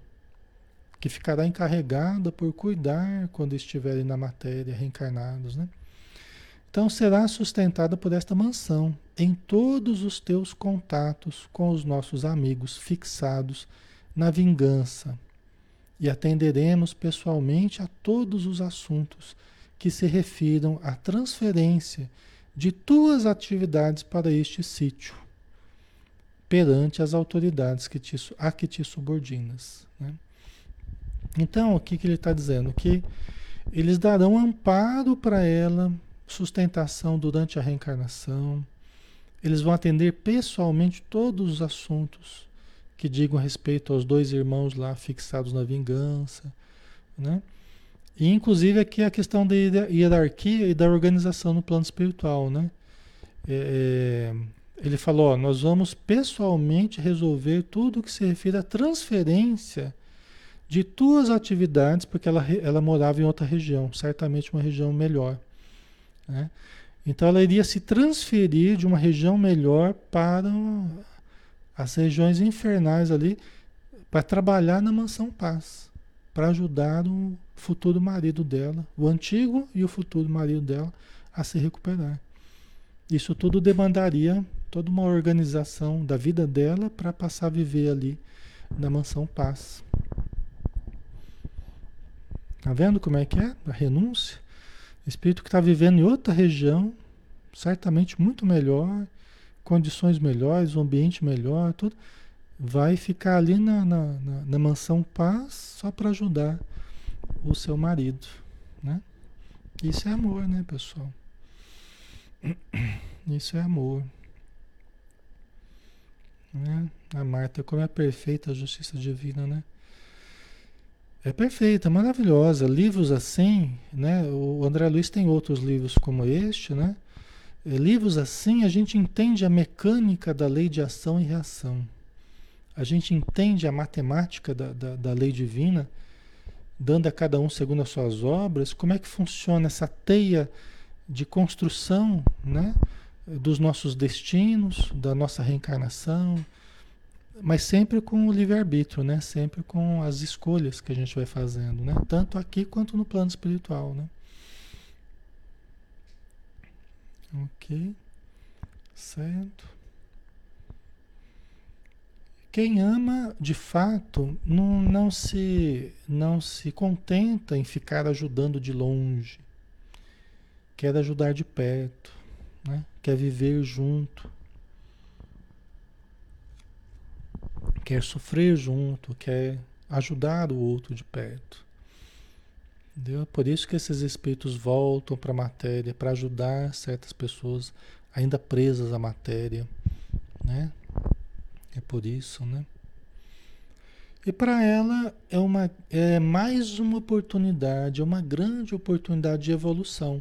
que ficará encarregada por cuidar quando estiverem na matéria, reencarnados, né? Então será sustentada por esta mansão em todos os teus contatos com os nossos amigos fixados na vingança e atenderemos pessoalmente a todos os assuntos que se refiram à transferência de tuas atividades para este sítio perante as autoridades que te, a que te subordinas. Né? Então, o que, que ele está dizendo? Que eles darão amparo para ela sustentação durante a reencarnação. Eles vão atender pessoalmente todos os assuntos que digam respeito aos dois irmãos lá fixados na vingança, né? E inclusive aqui a questão da hierarquia e da organização no plano espiritual, né? É, é, ele falou, ó, nós vamos pessoalmente resolver tudo que se refere à transferência de tuas atividades, porque ela, ela morava em outra região, certamente uma região melhor. Né? Então ela iria se transferir de uma região melhor para as regiões infernais ali, para trabalhar na mansão paz, para ajudar o futuro marido dela, o antigo e o futuro marido dela, a se recuperar. Isso tudo demandaria toda uma organização da vida dela para passar a viver ali na mansão paz. Tá vendo como é que é a renúncia? Espírito que está vivendo em outra região, certamente muito melhor, condições melhores, um ambiente melhor, tudo, vai ficar ali na, na, na, na mansão paz só para ajudar o seu marido, né? Isso é amor, né, pessoal? [clears throat] Isso é amor. Né? A Marta, como é perfeita a justiça divina, né? É perfeita, maravilhosa. Livros assim, né? O André Luiz tem outros livros como este, né? É, livros assim a gente entende a mecânica da lei de ação e reação. A gente entende a matemática da, da, da lei divina, dando a cada um segundo as suas obras, como é que funciona essa teia de construção, né? Dos nossos destinos, da nossa reencarnação, mas sempre com o livre-arbítrio, né? Sempre com as escolhas que a gente vai fazendo, né? Tanto aqui quanto no plano espiritual, né? Ok. Certo. Quem ama, de fato, não, não, se, não se contenta em ficar ajudando de longe. Quer ajudar de perto, né? quer viver junto quer sofrer junto, quer ajudar o outro de perto. Entendeu? Por isso que esses espíritos voltam para a matéria, para ajudar certas pessoas ainda presas à matéria. Né? É por isso, né? E para ela é, uma, é mais uma oportunidade, é uma grande oportunidade de evolução.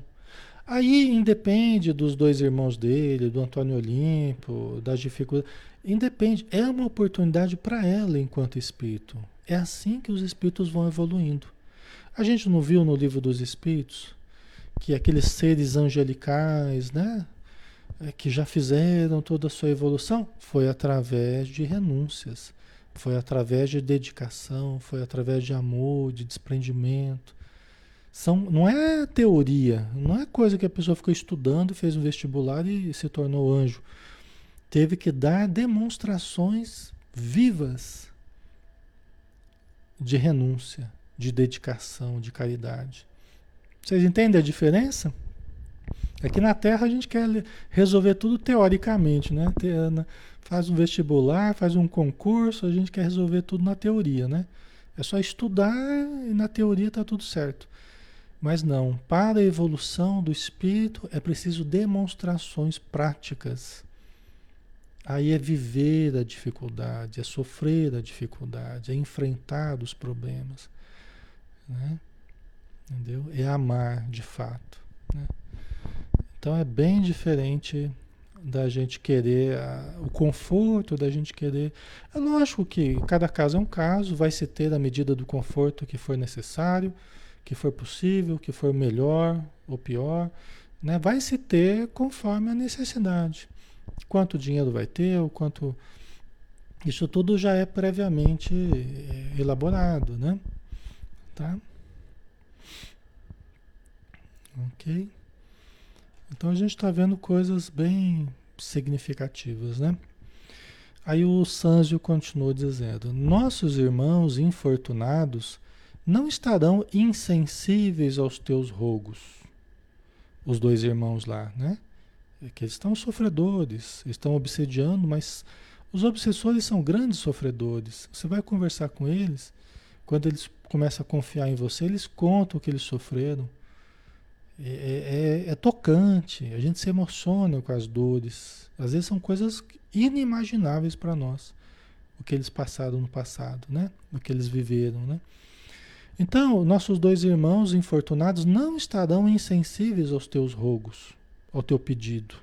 Aí independe dos dois irmãos dele, do Antônio Olimpo, das dificuldades. Independe, é uma oportunidade para ela enquanto espírito. É assim que os espíritos vão evoluindo. A gente não viu no livro dos espíritos que aqueles seres angelicais, né, que já fizeram toda a sua evolução, foi através de renúncias, foi através de dedicação, foi através de amor, de desprendimento. São, não é teoria, não é coisa que a pessoa ficou estudando, fez um vestibular e se tornou anjo teve que dar demonstrações vivas de renúncia, de dedicação, de caridade. Vocês entendem a diferença? Aqui na Terra a gente quer resolver tudo teoricamente, né? Faz um vestibular, faz um concurso, a gente quer resolver tudo na teoria, né? É só estudar e na teoria está tudo certo. Mas não, para a evolução do espírito é preciso demonstrações práticas. Aí é viver a dificuldade, é sofrer a dificuldade, é enfrentar os problemas. Né? Entendeu? É amar de fato. Né? Então é bem diferente da gente querer a, o conforto, da gente querer. É lógico que cada caso é um caso, vai se ter a medida do conforto que for necessário, que for possível, que for melhor ou pior, né? Vai se ter conforme a necessidade. Quanto dinheiro vai ter, o quanto. Isso tudo já é previamente eh, elaborado, né? Tá? Ok? Então a gente está vendo coisas bem significativas, né? Aí o Sanzio continua dizendo: Nossos irmãos infortunados não estarão insensíveis aos teus rogos. Os dois irmãos lá, né? É que eles estão sofredores, estão obsediando, mas os obsessores são grandes sofredores. Você vai conversar com eles, quando eles começam a confiar em você, eles contam o que eles sofreram. É, é, é, é, tocante, a gente se emociona com as dores. Às vezes são coisas inimagináveis para nós, o que eles passaram no passado, né? O que eles viveram, né? Então, nossos dois irmãos infortunados não estarão insensíveis aos teus rogos, ao teu pedido.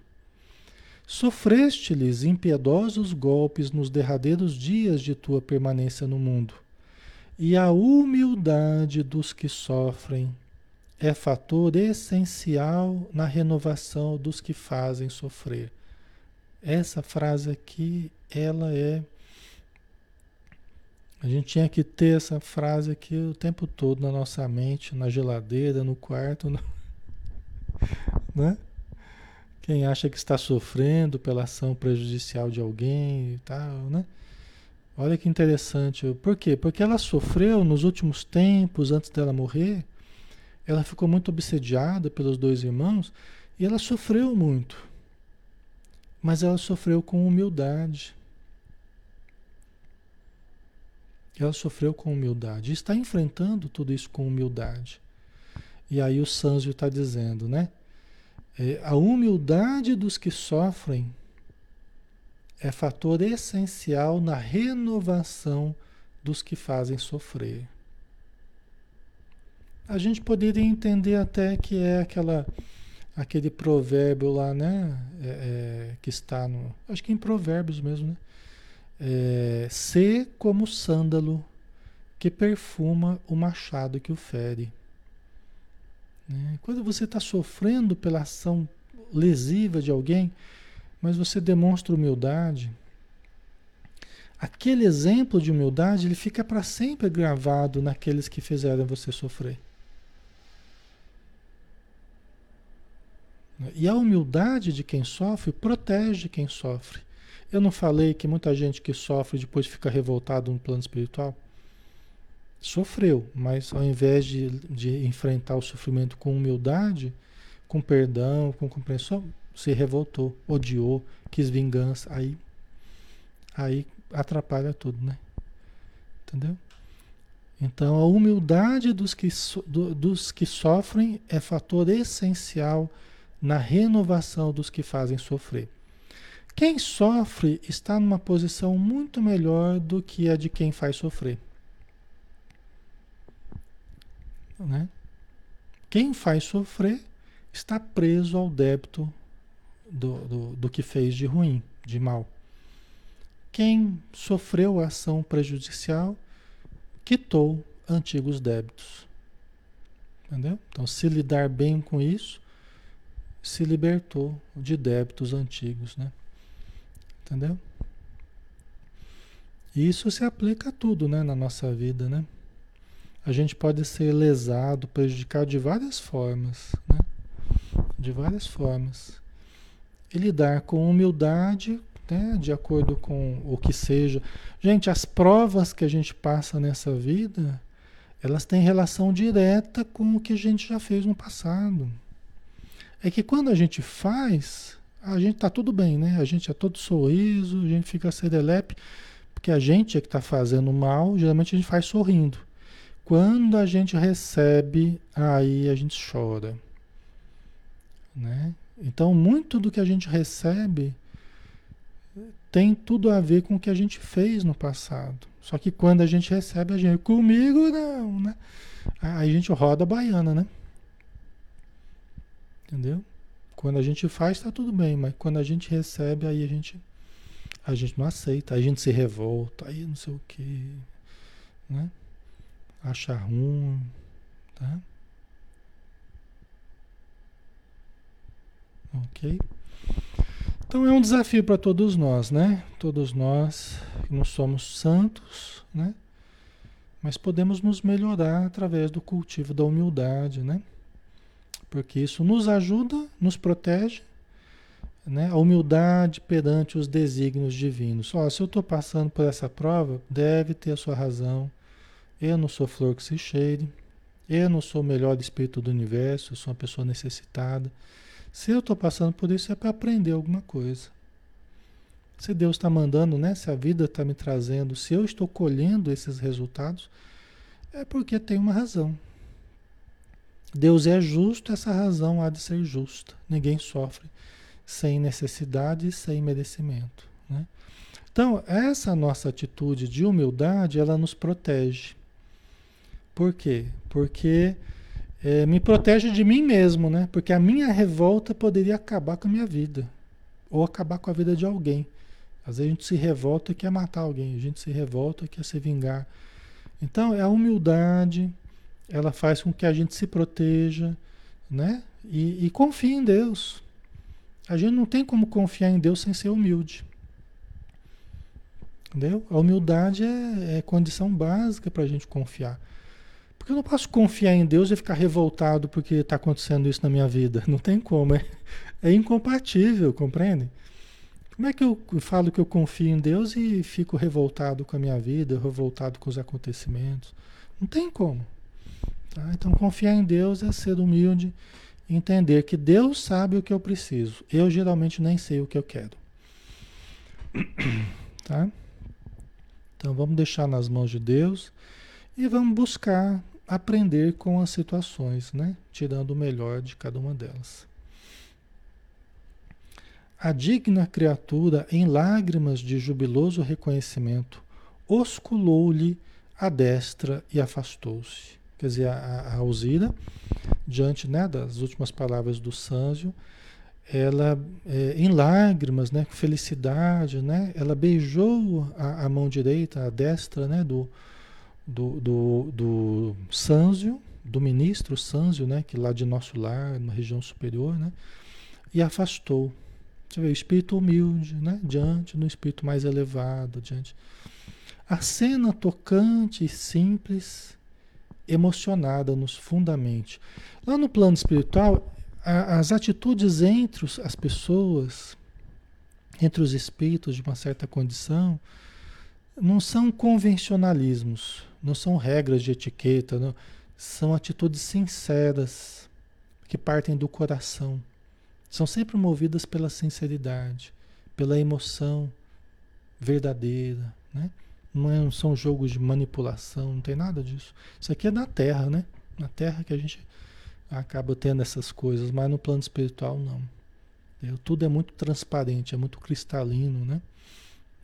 Sofreste-lhes impiedosos golpes nos derradeiros dias de tua permanência no mundo, e a humildade dos que sofrem é fator essencial na renovação dos que fazem sofrer. Essa frase aqui, ela é. A gente tinha que ter essa frase aqui o tempo todo na nossa mente, na geladeira, no quarto, no... [laughs] né? Quem acha que está sofrendo pela ação prejudicial de alguém e tal, né? Olha que interessante. Por quê? Porque ela sofreu nos últimos tempos, antes dela morrer, ela ficou muito obsediada pelos dois irmãos e ela sofreu muito. Mas ela sofreu com humildade. Ela sofreu com humildade. Está enfrentando tudo isso com humildade. E aí o Sanzio está dizendo, né? É, a humildade dos que sofrem é fator essencial na renovação dos que fazem sofrer a gente poderia entender até que é aquela aquele provérbio lá, né? É, é, que está no. Acho que em Provérbios mesmo, né? É, ser como sândalo que perfuma o machado que o fere. Né? Quando você está sofrendo pela ação lesiva de alguém, mas você demonstra humildade, aquele exemplo de humildade ele fica para sempre gravado naqueles que fizeram você sofrer. E a humildade de quem sofre protege quem sofre. Eu não falei que muita gente que sofre depois fica revoltado no plano espiritual? Sofreu, mas ao invés de, de enfrentar o sofrimento com humildade, com perdão, com compreensão, se revoltou, odiou, quis vingança, aí, aí atrapalha tudo, né? Entendeu? Então a humildade dos que, do, dos que sofrem é fator essencial na renovação dos que fazem sofrer. Quem sofre está numa posição muito melhor do que a de quem faz sofrer. Né? Quem faz sofrer está preso ao débito do, do, do que fez de ruim, de mal. Quem sofreu a ação prejudicial quitou antigos débitos. Entendeu? Então, se lidar bem com isso, se libertou de débitos antigos, né? Entendeu? E isso se aplica a tudo, né, na nossa vida, né? A gente pode ser lesado, prejudicado de várias formas, né? De várias formas. E lidar com humildade, né, de acordo com o que seja. Gente, as provas que a gente passa nessa vida, elas têm relação direta com o que a gente já fez no passado é que quando a gente faz, a gente tá tudo bem, né? A gente é todo sorriso, a gente fica serelepe, porque a gente é que está fazendo mal, geralmente a gente faz sorrindo. Quando a gente recebe, aí a gente chora. Né? Então, muito do que a gente recebe tem tudo a ver com o que a gente fez no passado. Só que quando a gente recebe, a gente, comigo não, né? Aí a gente roda a baiana, né? Entendeu? Quando a gente faz, está tudo bem, mas quando a gente recebe, aí a gente, a gente não aceita, a gente se revolta, aí não sei o que, né? Acha ruim, tá? Ok? Então é um desafio para todos nós, né? Todos nós não somos santos, né? Mas podemos nos melhorar através do cultivo da humildade, né? Porque isso nos ajuda, nos protege, né? A humildade perante os desígnios divinos. Se eu estou passando por essa prova, deve ter a sua razão. Eu não sou flor que se cheire. Eu não sou o melhor espírito do universo, eu sou uma pessoa necessitada. Se eu estou passando por isso é para aprender alguma coisa. Se Deus está mandando, né? Se a vida está me trazendo, se eu estou colhendo esses resultados, é porque tem uma razão. Deus é justo, essa razão há de ser justa. Ninguém sofre sem necessidade sem merecimento. Né? Então, essa nossa atitude de humildade, ela nos protege. Por quê? Porque é, me protege de mim mesmo, né? Porque a minha revolta poderia acabar com a minha vida. Ou acabar com a vida de alguém. Às vezes a gente se revolta e quer matar alguém. A gente se revolta e quer se vingar. Então, é a humildade, ela faz com que a gente se proteja, né? E, e confie em Deus. A gente não tem como confiar em Deus sem ser humilde. Entendeu? A humildade é, é condição básica para a gente confiar. Porque eu não posso confiar em Deus e ficar revoltado porque está acontecendo isso na minha vida. [laughs] Não tem como. É, é incompatível, compreende? Como é que eu falo que eu confio em Deus e fico revoltado com a minha vida, revoltado com os acontecimentos? Não tem como. Tá? Então, confiar em Deus é ser humilde, entender que Deus sabe o que eu preciso. Eu geralmente nem sei o que eu quero. [clears throat] Tá? Então, vamos deixar nas mãos de Deus e vamos buscar aprender com as situações, né? Tirando o melhor de cada uma delas. A digna criatura, em lágrimas de jubiloso reconhecimento, osculou-lhe a destra e afastou-se. Quer dizer, a, a Alzira, diante né, das últimas palavras do Sâncio, ela, é, em lágrimas, né, com felicidade, né, ela beijou a, a mão direita, a destra né, do, do, do, do Sanzio, do ministro Sanzio, né, que lá de nosso lar, na região superior, né, e afastou. Você vê, o espírito humilde, né, diante do espírito mais elevado, diante. A cena tocante e simples, emocionada-nos fundamente. Lá no plano espiritual, a, as atitudes entre os, as pessoas, entre os espíritos de uma certa condição, não são convencionalismos, não são regras de etiqueta, não. são atitudes sinceras que partem do coração. São sempre movidas pela sinceridade, pela emoção verdadeira, né? Não são jogos de manipulação, não tem nada disso. Isso aqui é na Terra, né? Na Terra que a gente acaba tendo essas coisas, mas no plano espiritual não. Tudo é muito transparente, é muito cristalino, né?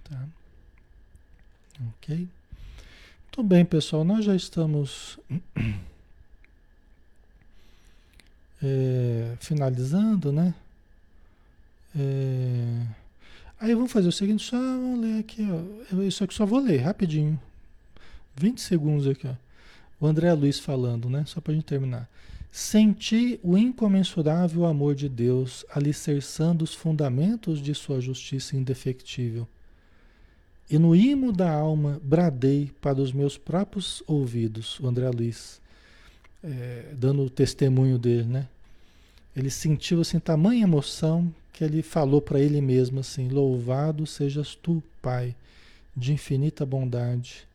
Tá? Ok? Tudo bem, pessoal, nós já estamos é, finalizando, né? É, aí vamos fazer o seguinte, só ler aqui, ó. Isso aqui só vou ler rapidinho. 20 segundos aqui, ó. O André Luiz falando, né? Só para a gente terminar. Senti o incomensurável amor de Deus alicerçando os fundamentos de sua justiça indefectível e no imo da alma bradei para os meus próprios ouvidos, o André Luiz, é, dando o testemunho dele, né? Ele sentiu assim tamanha emoção que ele falou para ele mesmo assim: Louvado sejas tu, Pai, de infinita bondade,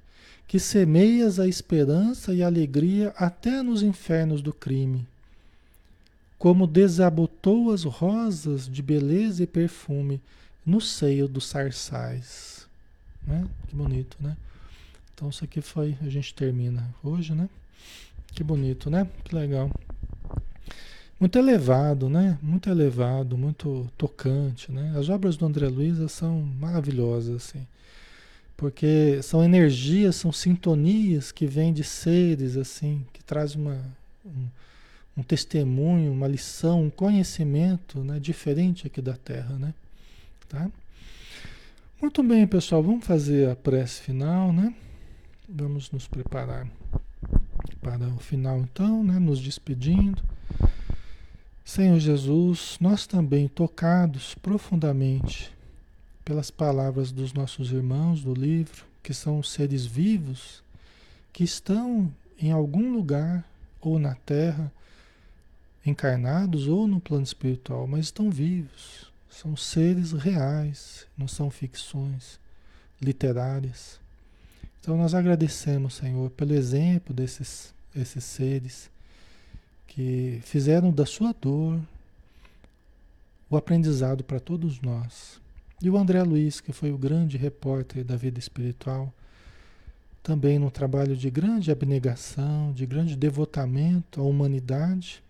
que semeias a esperança e a alegria até nos infernos do crime. Como desabotou as rosas de beleza e perfume no seio dos sarçais. Né? Que bonito, né? Então isso aqui foi, a gente termina hoje, né? Que bonito, né? Que legal. Muito elevado, né? Muito elevado, muito tocante, né? As obras do André Luiz são maravilhosas, assim. Porque são energias, são sintonias que vêm de seres, assim, que traz uma, um, um testemunho, uma lição, um conhecimento né, diferente aqui da Terra, né? Tá? Muito bem, pessoal, vamos fazer a prece final, né? Vamos nos preparar para o final, então, né? Nos despedindo. Senhor Jesus, nós também tocados profundamente pelas palavras dos nossos irmãos do livro, que são seres vivos, que estão em algum lugar ou na Terra, encarnados ou no plano espiritual, mas estão vivos. São seres reais, não são ficções literárias. Então nós agradecemos, Senhor, pelo exemplo desses esses seres que fizeram da sua dor o aprendizado para todos nós. E o André Luiz, que foi o grande repórter da vida espiritual, também no trabalho de grande abnegação, de grande devotamento à humanidade,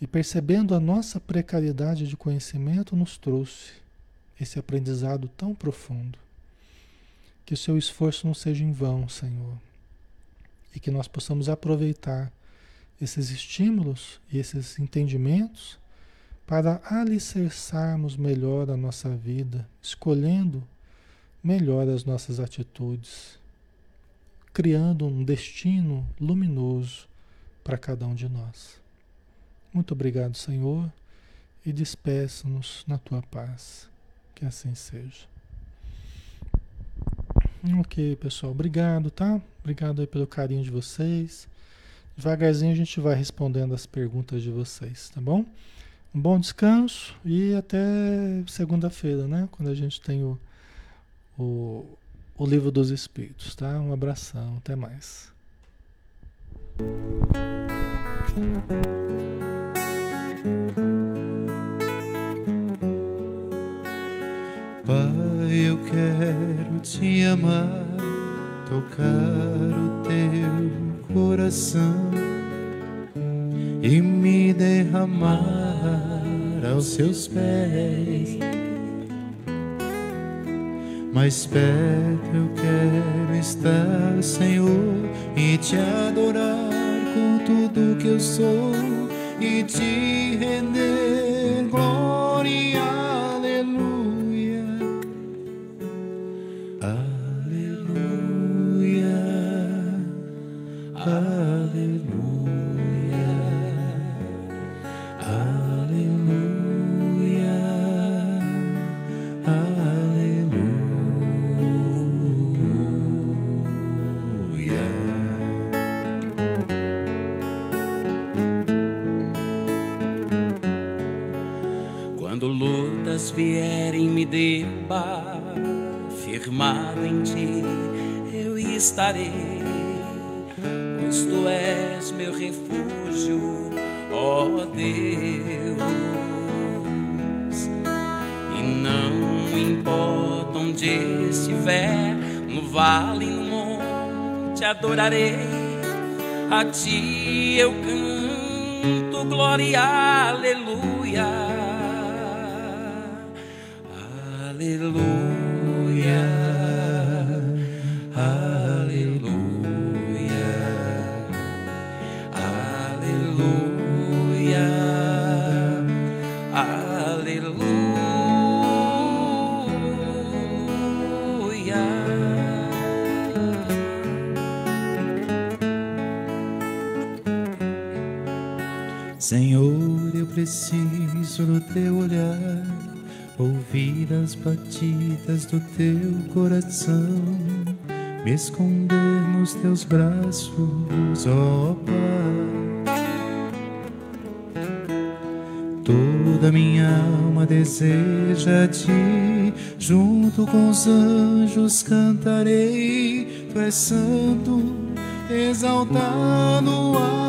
e percebendo a nossa precariedade de conhecimento, nos trouxe esse aprendizado tão profundo. Que o seu esforço não seja em vão, Senhor, e que nós possamos aproveitar esses estímulos e esses entendimentos para alicerçarmos melhor a nossa vida, escolhendo melhor as nossas atitudes, criando um destino luminoso para cada um de nós. Muito obrigado, Senhor, e despeça-nos na tua paz. Que assim seja. Ok, pessoal, obrigado, tá? Obrigado aí pelo carinho de vocês. Devagarzinho a gente vai respondendo as perguntas de vocês, tá bom? Um bom descanso e até segunda-feira, né? Quando a gente tem o, o, o livro dos Espíritos, tá? Um abração, até mais. Pai, eu quero te amar, tocar o teu coração e me derramar aos seus pés. Mais perto eu quero estar, Senhor, e te adorar com tudo que eu sou e te render firmado em ti eu estarei, pois tu és meu refúgio, ó Deus. E não importa onde estiver, no vale, no monte, adorarei. A ti eu canto glória. Aleluia. Preciso do teu olhar, ouvir as batidas do teu coração, me esconder nos teus braços, ó Pai. Toda minha alma deseja ti, junto com os anjos cantarei, tu és santo, exaltado, aleluia.